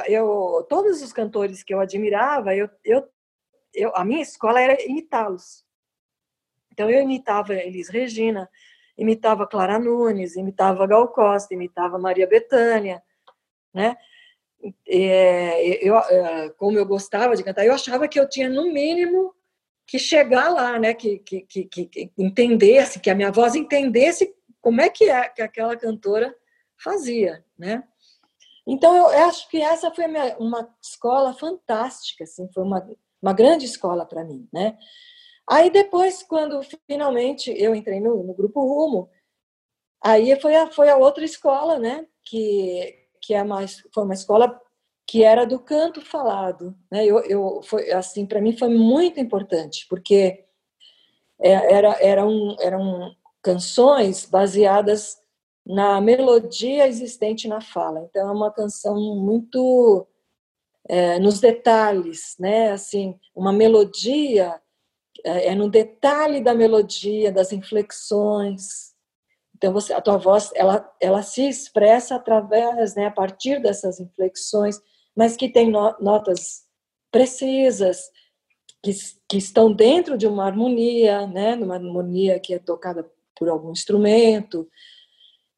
[SPEAKER 3] eu todos os cantores que eu admirava, eu, eu, eu a minha escola era imitá-los. Então eu imitava Elis Regina, imitava Clara Nunes, imitava Gal Costa, imitava Maria Bethânia, né? É, eu, é, como eu gostava de cantar, eu achava que eu tinha no mínimo que chegar lá, né? Que, que, que, que entendesse, que a minha voz entendesse como é que é que aquela cantora fazia, né? Então eu acho que essa foi minha, uma escola fantástica, assim, foi uma, uma grande escola para mim, né? Aí depois, quando finalmente eu entrei no, no grupo Rumo, aí foi a, foi a outra escola, né? Que, que é mais, foi uma escola que era do canto falado, né? Eu, eu foi assim para mim foi muito importante porque é, era eram eram canções baseadas na melodia existente na fala. Então é uma canção muito é, nos detalhes, né? Assim, uma melodia é, é no detalhe da melodia, das inflexões. Então você, a tua voz, ela, ela se expressa através, né, a partir dessas inflexões, mas que tem no, notas precisas, que, que estão dentro de uma harmonia, né, numa harmonia que é tocada por algum instrumento.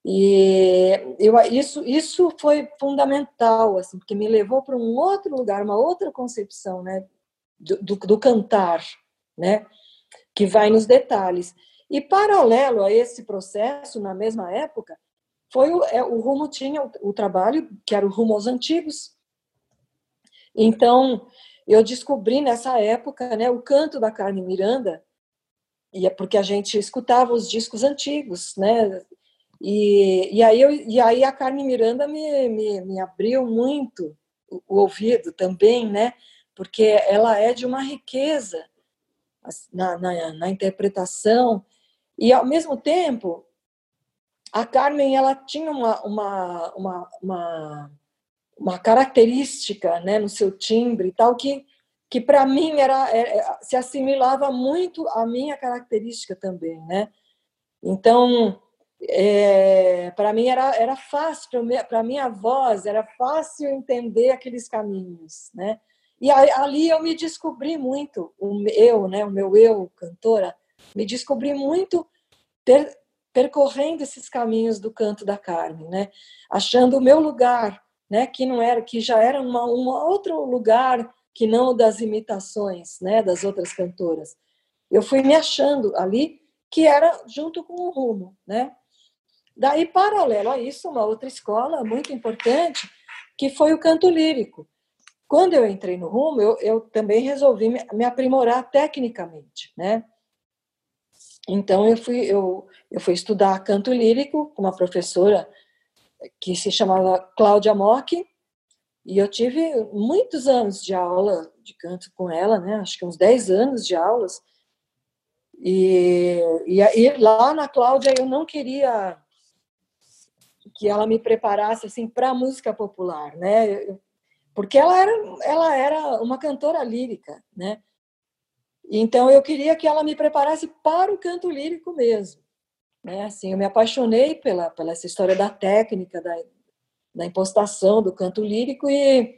[SPEAKER 3] E eu, isso, isso foi fundamental, assim, porque me levou para um outro lugar, uma outra concepção, né, do, do, do cantar, né? que vai nos detalhes. E paralelo a esse processo, na mesma época, foi o, é, o Rumo tinha o, o, trabalho, que era o Rumo aos Antigos. Então, eu descobri nessa época né, o canto da Carmen Miranda, e é porque a gente escutava os discos antigos, né? E, e, aí, eu, e aí a Carmen Miranda me, me, me abriu muito o, ouvido também, né? Porque ela é de uma riqueza na, na, na interpretação. E, ao mesmo tempo, a Carmen ela tinha uma, uma, uma, uma, uma característica né, no seu timbre e tal que, que para mim era, é, é, se assimilava muito à minha característica também. Né? Então, é, para mim era, era fácil, para minha voz, era fácil entender aqueles caminhos. Né? E ali eu me descobri muito, o eu, né, o meu eu, cantora, me descobri muito per, percorrendo esses caminhos do canto da Carmen, né, achando o meu lugar, né, que não era, que já era uma, um outro lugar que não o das imitações, né, das outras cantoras. Eu fui me achando ali que era junto com o rumo, né. Daí paralelo a isso, uma outra escola muito importante que foi o canto lírico quando eu entrei no rumo, eu, eu também resolvi me, me, aprimorar tecnicamente, né? Então eu fui eu, eu fui estudar canto lírico com uma professora que se chamava Cláudia Mock e eu tive muitos anos de aula de canto com ela, né? Acho que uns 10 anos de aulas. E, e, e lá na Cláudia eu não queria que ela me preparasse assim para a música popular, né? Porque ela era, ela era uma cantora lírica, né? Então eu queria que ela me preparasse para o canto lírico mesmo, né? Assim, eu me apaixonei pela pela essa história da técnica da, da impostação do canto lírico e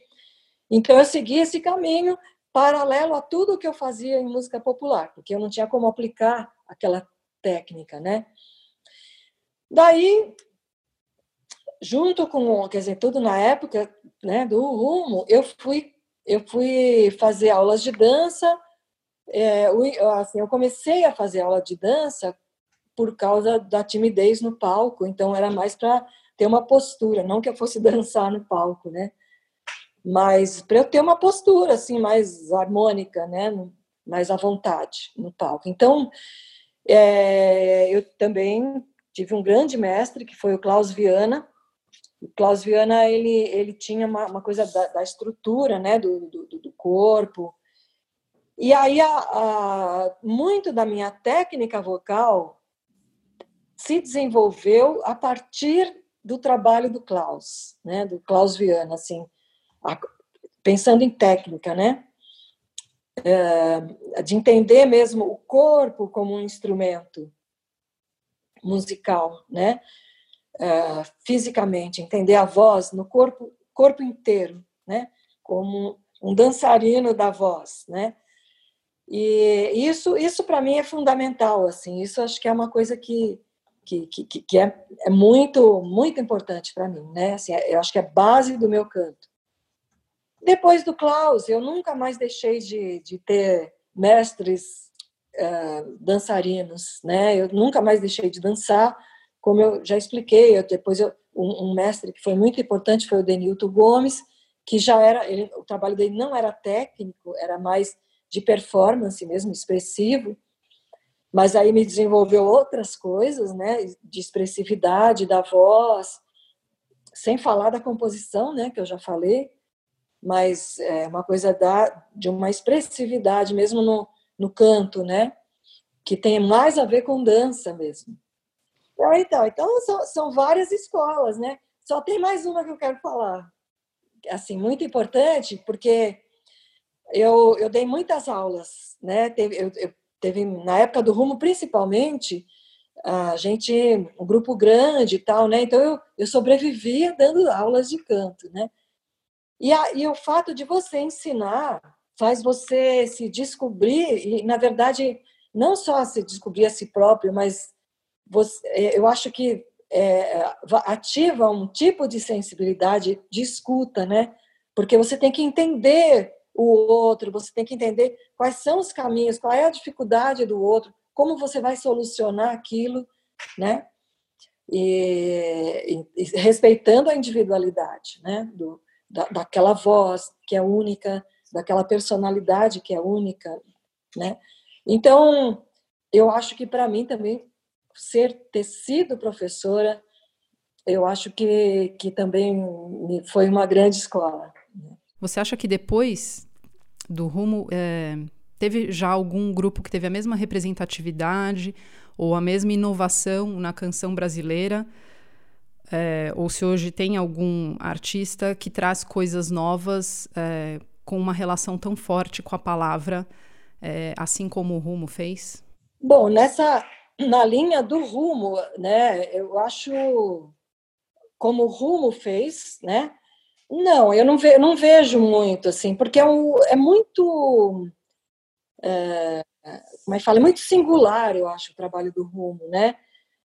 [SPEAKER 3] então eu segui esse caminho paralelo a tudo que eu fazia em música popular, porque eu não tinha como aplicar aquela técnica, né? Daí junto com, quer dizer, tudo na época, né, do rumo, eu fui eu fui fazer aulas de dança. É, assim, eu comecei a fazer aula de dança por causa da timidez no palco, então era mais para ter uma postura, não que eu fosse dançar no palco, né? Mas para eu ter uma postura assim mais harmônica, né? Mais à vontade no palco. Então, é, eu também tive um grande mestre que foi o Klaus Viana, o Klaus Viana ele, ele tinha uma, uma coisa da, da, estrutura né, do, do, do, corpo. E aí, a, a, muito da minha técnica vocal se desenvolveu a partir do trabalho do Klaus, né, do Klaus Viana, assim, pensando em técnica, né, é, de entender mesmo o corpo como um instrumento musical, né, é, fisicamente, entender a voz no corpo, corpo inteiro, né, como um dançarino da voz, né, e isso, isso para mim é fundamental, assim, isso acho que é uma coisa que que, que, que é, é muito muito importante para mim, né? Assim, eu acho que é base do meu canto. Depois do Klaus, eu nunca mais deixei de, de ter mestres uh, dançarinos, né? Eu nunca mais deixei de dançar, como eu já expliquei. Eu, depois eu, um, um, mestre que foi muito importante foi o Denilton Gomes, que já era, ele, o trabalho dele não era técnico, era mais de performance mesmo, expressivo, mas aí me desenvolveu outras coisas, né, de expressividade da voz, sem falar da composição, né, que eu já falei, mas é uma coisa da, de uma expressividade mesmo no, no canto, né, que tem mais a ver com dança mesmo. Então, então são, são várias escolas, né? Só tem mais uma que eu quero falar, assim muito importante, porque eu, eu dei muitas aulas, né? Teve, eu, eu, teve na época do Rumo, principalmente, a gente, um grupo grande e tal, né? Então eu, eu sobrevivia dando aulas de canto, né? E, a, e o fato de você ensinar faz você se descobrir e, na verdade, não só se descobrir a si próprio, mas você, é, eu acho que é, ativa um tipo de sensibilidade de escuta, né? Porque você tem que entender o outro, você tem que entender quais são os caminhos, qual é a dificuldade do outro, como você vai solucionar aquilo, né? E, e, e respeitando a individualidade, né? Do, da, daquela voz que é única, daquela personalidade que é única, né? Então, eu acho que para mim também ser ter sido professora, eu acho que que também foi uma grande escola.
[SPEAKER 1] Você acha que depois do Rumo é, teve já algum grupo que teve a mesma representatividade ou a mesma inovação na canção brasileira? É, ou se hoje tem algum artista que traz coisas novas é, com uma relação tão forte com a palavra, é, assim como o Rumo fez?
[SPEAKER 3] Bom, nessa na linha do Rumo, né? Eu acho como o Rumo fez, né? Não, eu não, ve, não vejo muito, assim, porque é, um, é muito. É, como é que fala? É muito singular, eu acho, o trabalho do Rumo, né?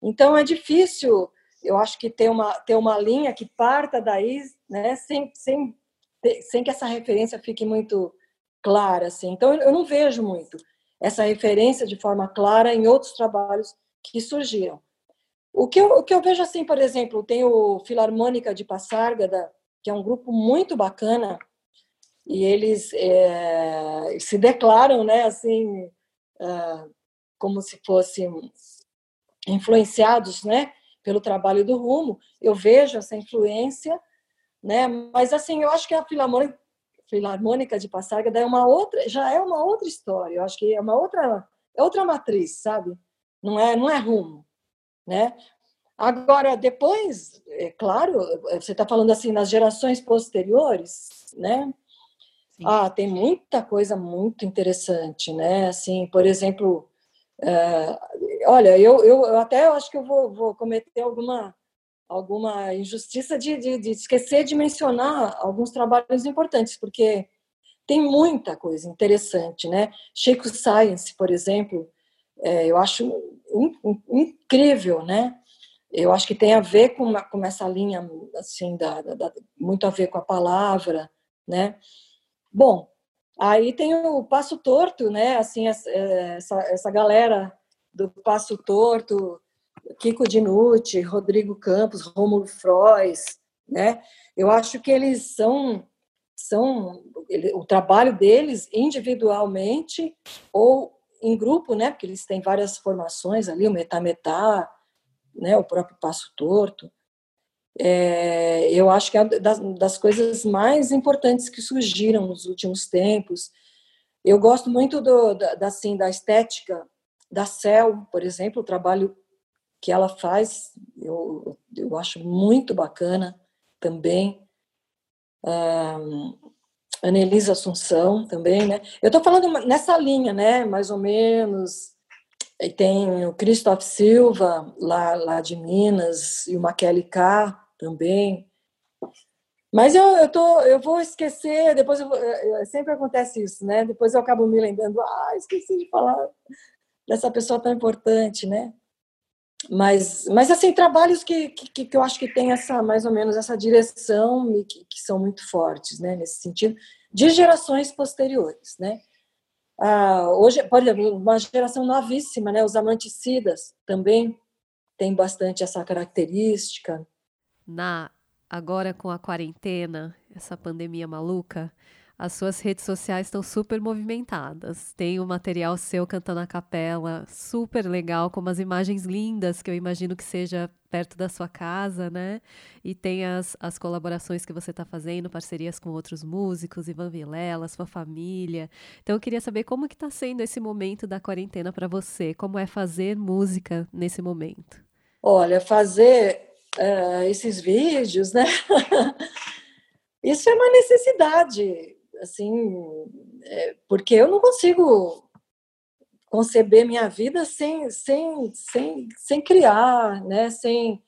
[SPEAKER 3] Então é difícil, eu acho que ter uma, ter uma linha que parta daí, né, sem, sem, sem que essa referência fique muito clara, assim. Então eu não vejo muito essa referência de forma clara em outros trabalhos que surgiram. O que eu, o que eu vejo, assim, por exemplo, tem o Filarmônica de Passarga, da, que é um grupo muito bacana, e eles é, se declaram, né, assim, é, como se fossem influenciados, né, pelo trabalho do Rumo. Eu vejo essa influência, né, mas assim, eu acho que a Filarmônica, Filarmônica de Passarga é uma outra, já é uma outra história. Eu acho que é uma outra, é outra matriz, sabe? Não é, não é Rumo, né? Agora, depois, é claro, você está falando assim nas gerações posteriores, né? Sim. Ah, tem muita coisa muito interessante, né? Assim, por exemplo, é, olha, eu, eu, eu, até acho que eu vou, vou cometer alguma alguma injustiça de, de, de, esquecer de mencionar alguns trabalhos importantes, porque tem muita coisa interessante, né? Chico Science, por exemplo, é, eu acho in, in, incrível, né? eu acho que tem a ver com, com essa linha, assim, da, da, muito a ver com a palavra, né? Bom, aí tem o Passo Torto, né? Assim, essa, essa galera do Passo Torto, Kiko Dinucci, Rodrigo Campos, Rômulo Frois, né? Eu acho que eles são são ele, o trabalho deles individualmente ou em grupo, né? Porque eles têm várias formações ali, o metá metá, né, o próprio Passo Torto, é, eu acho que é das, das coisas mais importantes que surgiram nos últimos tempos. Eu gosto muito do, da, assim, da estética da Cel, por exemplo, o trabalho que ela faz, eu eu acho muito bacana também. Um, Anelisa Assunção também, né? Eu estou falando nessa linha, né? Mais ou menos. E tem o Christoph Silva, lá, lá de Minas, e o Maquele K também. Mas eu, eu, tô, eu vou esquecer, depois eu, eu, sempre acontece isso, né? Depois eu acabo me lembrando, ah, esqueci de falar dessa pessoa tão importante, né? Mas, mas assim, trabalhos que, que, que eu acho que tem essa, mais ou menos, essa direção e que, que são muito fortes, né? Nesse sentido, de gerações posteriores, né? Ah, hoje, por exemplo, uma geração novíssima, né? Os amanticidas também tem bastante essa característica.
[SPEAKER 2] Na agora com a quarentena, essa pandemia maluca, as suas redes sociais estão super movimentadas. Tem o material seu cantando a capela, super legal, com umas imagens lindas que eu imagino que seja perto da sua casa, né? E tem as, as colaborações que você está fazendo, parcerias com outros músicos, Ivan Vilela, sua família. Então eu queria saber como que está sendo esse momento da quarentena para você, como é fazer música nesse momento.
[SPEAKER 3] Olha, fazer uh, esses vídeos, né? Isso é uma necessidade assim, é, porque eu não consigo conceber minha vida sem, sem, sem, sem criar, né? sem,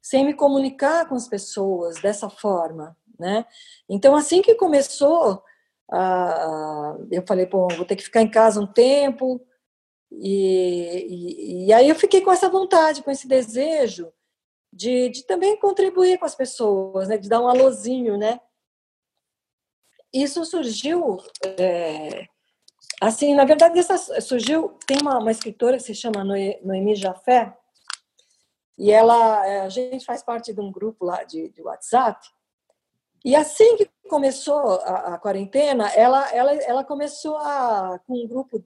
[SPEAKER 3] sem me comunicar com as pessoas dessa forma. Né? Então, assim que começou, a, eu falei, pô, vou ter que ficar em casa um tempo, e, e, e, aí eu fiquei com essa vontade, com esse desejo de, de também contribuir com as pessoas, né? de dar um alôzinho, né? Isso surgiu, é, assim, na verdade, essa surgiu, tem uma, uma escritora que se chama Noemi Jafé, e ela, é, a gente faz parte de um grupo lá de, de WhatsApp, e assim que começou a, a, quarentena, ela, ela, ela começou a, com um grupo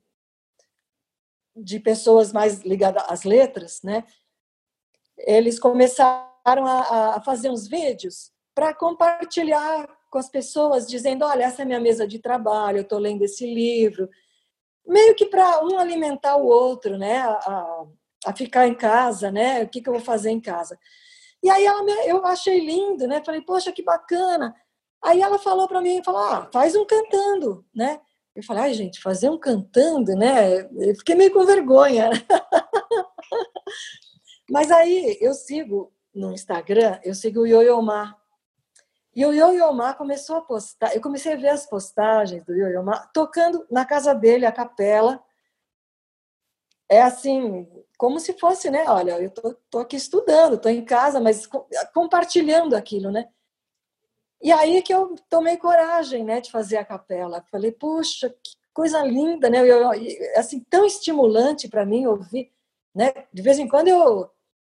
[SPEAKER 3] de pessoas mais ligadas às letras, né? Eles começaram a, a fazer uns vídeos para compartilhar com as pessoas, dizendo: olha, essa é minha mesa de trabalho, eu estou lendo esse livro. Meio que para um alimentar o outro, né? A, a, ficar em casa, né? O que, que eu vou fazer em casa. E aí ela, eu achei lindo, né? Falei, poxa, que bacana. Aí ela falou para mim, falou, ah, faz um cantando, né? Eu falei, ai, gente, fazer um cantando, né? Eu fiquei meio com vergonha. Mas aí eu sigo no Instagram, eu sigo o Yoyomar, e o Yoyomar começou a postar, eu comecei a ver as postagens do Yoyomar tocando na casa dele, a capela. É assim, como se fosse, né? Olha, eu tô, tô aqui estudando, tô em casa, mas compartilhando aquilo, né? E aí que eu tomei coragem, né, de fazer a capela. Falei, puxa, que coisa linda, né? Eu, eu, assim, tão estimulante para mim ouvir, né? De vez em quando eu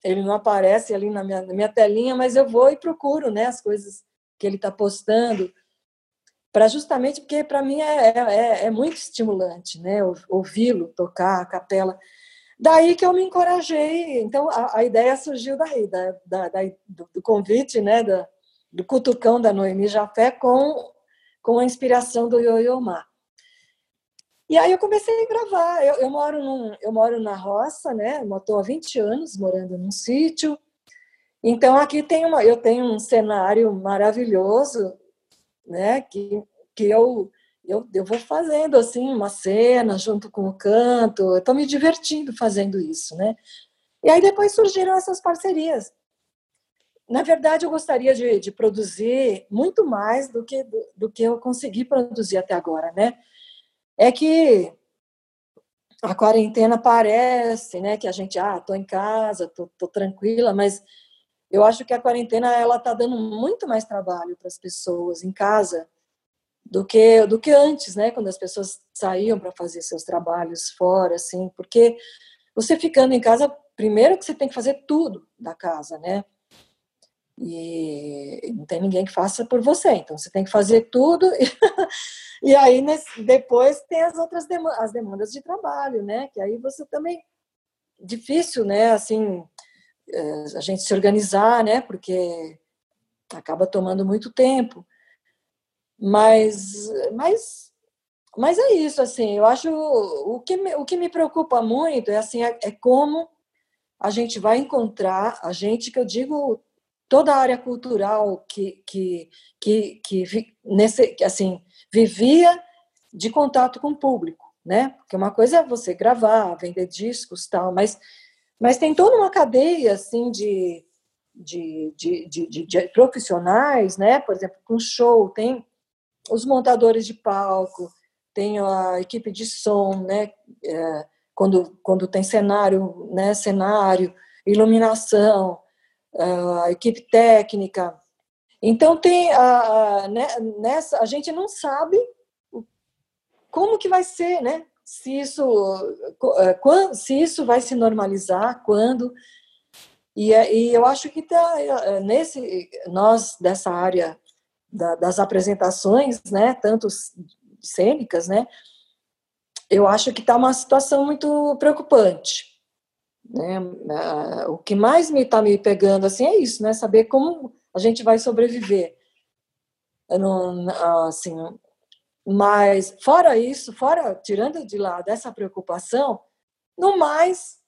[SPEAKER 3] ele não aparece ali na minha, na minha telinha, mas eu vou e procuro, né, as coisas que ele está postando, para justamente porque para mim é, é, é, é, muito estimulante, né? Ouvi-lo tocar a capela. Daí que eu me encorajei. Então a, a ideia surgiu daí, da, da, da do, do, convite, né? Da, do cutucão da Noemi Jafé com com a inspiração do Yo-Yo Ma. E aí eu comecei a gravar. Eu, eu moro num, eu moro na roça, né? Estou há 20 anos morando num sítio. Então aqui tem uma, eu tenho um cenário maravilhoso, né? Que que eu eu, eu vou fazendo assim uma cena junto com o canto. Estou me divertindo fazendo isso, né? E aí depois surgiram essas parcerias. Na verdade, eu gostaria de, de produzir muito mais do que do, do, que eu consegui produzir até agora, né? É que a quarentena parece, né, que a gente, ah, tô em casa, tô, tô tranquila, mas eu acho que a quarentena ela está dando muito mais trabalho para as pessoas em casa do que do que antes, né? Quando as pessoas saíam para fazer seus trabalhos fora, assim, porque você ficando em casa, primeiro que você tem que fazer tudo da casa, né? E não tem ninguém que faça por você, então você tem que fazer tudo. E, e aí depois tem as outras demandas, as demandas de trabalho, né? Que aí você também difícil, né? Assim, a gente se organizar, né? Porque acaba tomando muito tempo. Mas, mas, mas é isso, assim. Eu acho o que me, o que me preocupa muito é assim é, é como a gente vai encontrar, a gente que eu digo toda a área cultural que que que, que nesse assim vivia de contato com o público, né? Porque uma coisa é você gravar, vender discos, tal, mas mas tem toda uma cadeia assim de de, de, de, de, profissionais, né? Por exemplo, com show, tem os montadores de palco, tem a equipe de som, né? É, quando, quando tem cenário, né? Cenário, iluminação, a equipe técnica. Então tem a, a, né, nessa a gente não sabe como que vai ser, né? Se isso, quando, se isso vai se normalizar, quando e, é, e eu acho que tá, é, nesse nós dessa área da, das apresentações, né, tanto cênicas, né, eu acho que está uma situação muito preocupante. Né? O que mais me está me pegando assim é isso, né, saber como a gente vai sobreviver. Não, assim, mas fora isso, fora tirando de lado essa preocupação, no mais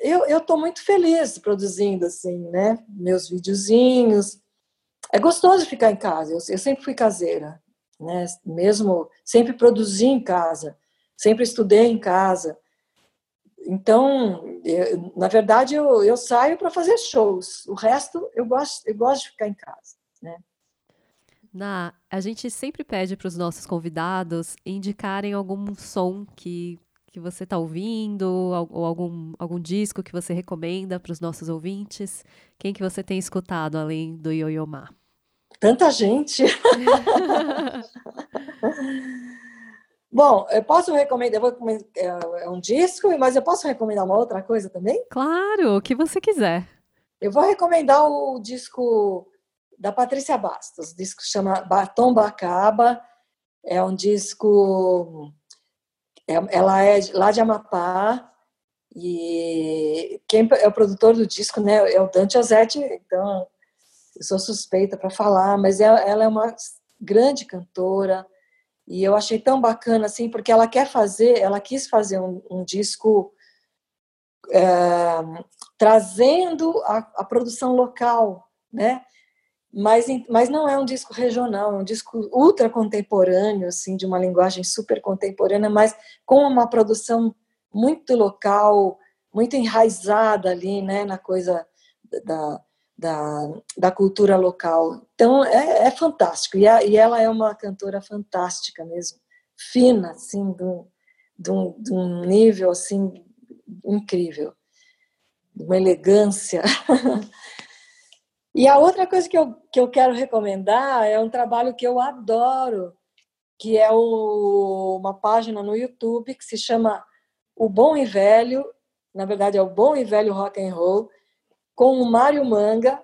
[SPEAKER 3] eu estou muito feliz produzindo assim, né? Meus videozinhos. É gostoso ficar em casa. Eu, eu, sempre fui caseira, né? Mesmo sempre produzi em casa, sempre estudei em casa. Então, eu, na verdade, eu, eu saio para fazer shows. O resto eu gosto eu gosto de ficar em casa, né?
[SPEAKER 2] Na, a gente sempre pede para os nossos convidados indicarem algum som que que você está ouvindo, ou algum, algum disco que você recomenda para os nossos ouvintes? Quem que você tem escutado além do Yo-Yo Ma?
[SPEAKER 3] Tanta gente! Bom, eu posso recomendar, eu vou, é, é um disco, mas eu posso recomendar uma outra coisa também?
[SPEAKER 2] Claro, o que você quiser.
[SPEAKER 3] Eu vou recomendar o disco da Patrícia Bastos, o disco chama Batom Bacaba, é um disco é, ela é lá de Amapá e quem é o produtor do disco né, é o Dante Ozzetti, então eu sou suspeita para falar, mas ela, ela, é uma grande cantora e eu achei tão bacana assim, porque ela quer fazer, ela quis fazer um, um disco é, trazendo a, a produção local, né? Mas, mas não é um disco regional, é um disco ultra contemporâneo, assim, de uma linguagem super contemporânea, mas com uma produção muito local, muito enraizada ali, né, na coisa da, da, da cultura local. Então, é, é fantástico, e, a, e, ela é uma cantora fantástica mesmo, fina, assim, de um, de de nível, assim, incrível, uma elegância E a outra coisa que eu, que eu quero recomendar é um trabalho que eu adoro, que é o, uma página no YouTube que se chama O Bom e Velho, na verdade é o Bom e Velho Rock and Roll, com o Mário Manga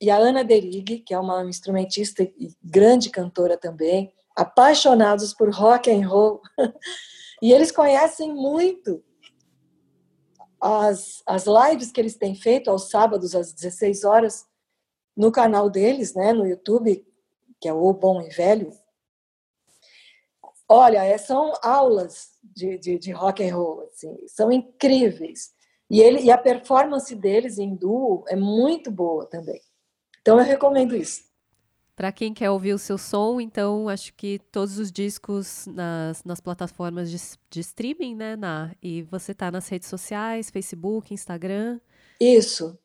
[SPEAKER 3] e a Ana Derig, que é uma instrumentista e grande cantora também, apaixonados por rock and roll. e eles conhecem muito as, as lives que eles têm feito aos sábados às 16 horas no canal deles, né, no YouTube, que é o Bom e Velho. Olha, é, são aulas de, de, de rock and roll, assim, são incríveis. E, ele, e a performance deles em duo é muito boa também. Então eu recomendo isso.
[SPEAKER 2] Para quem quer ouvir o seu som, então acho que todos os discos nas, nas plataformas de, de streaming, né, Na? E você tá nas redes sociais, Facebook, Instagram.
[SPEAKER 3] Isso.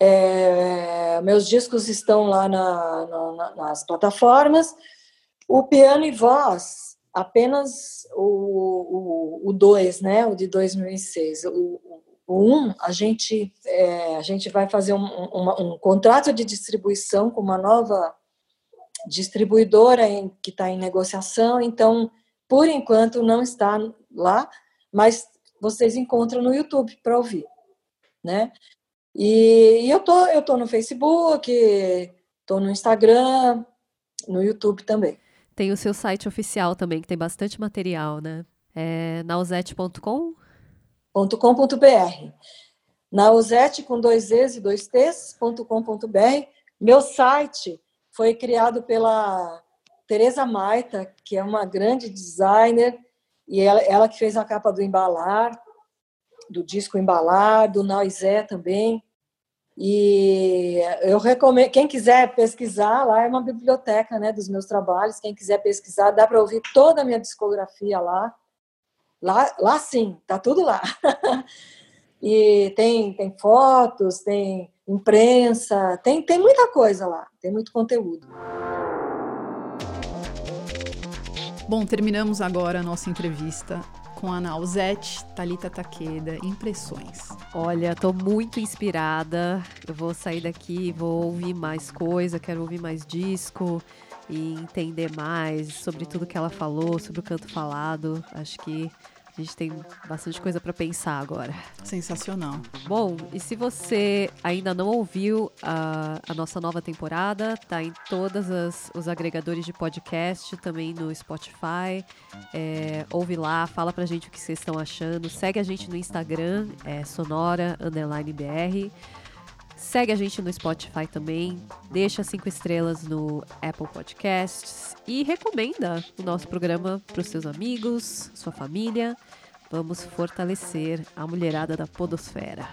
[SPEAKER 3] É, meus discos estão lá na, na, nas plataformas. O piano e voz, apenas o 2, né? O de 2006. O 1, um, a, gente, é, a gente vai fazer um, um, um, contrato de distribuição com uma nova distribuidora em, que está em negociação, então, por enquanto, não está lá, mas vocês encontram no YouTube para ouvir, né? E, e, eu tô, eu tô no Facebook, tô no Instagram, no YouTube também.
[SPEAKER 2] Tem o seu site oficial também, que tem bastante material, né? É nausete.com?
[SPEAKER 3] .com.br. Nausete com dois E's e dois T's. Meu site foi criado pela Teresa Maita, que é uma grande designer, e ela, ela que fez a capa do Embalar, do disco Embalar, do Noisé também. E eu recomendo, quem quiser pesquisar, lá é uma biblioteca né, dos meus trabalhos. Quem quiser pesquisar, dá para ouvir toda a minha discografia lá. Lá, lá sim, tá tudo lá. e tem, tem fotos, tem imprensa, tem, tem muita coisa lá, tem muito conteúdo.
[SPEAKER 1] Bom, terminamos agora a nossa entrevista com a Nausete Talita Takeda, Impressões.
[SPEAKER 2] Olha, tô muito inspirada. Eu vou sair daqui, vou ouvir mais coisa, quero ouvir mais disco e entender mais sobre tudo que ela falou, sobre o canto falado. Acho que a gente tem bastante coisa para pensar agora.
[SPEAKER 1] Sensacional.
[SPEAKER 2] Bom, e se você ainda não ouviu a, a nossa nova temporada, tá em todos os agregadores de podcast, também no Spotify. É, ouve lá, fala pra gente o que vocês estão achando. Segue a gente no Instagram, é sonora underline BR. Segue a gente no Spotify também, deixa cinco estrelas no Apple Podcasts e recomenda o nosso programa para os seus amigos, sua família. Vamos fortalecer a mulherada da podosfera.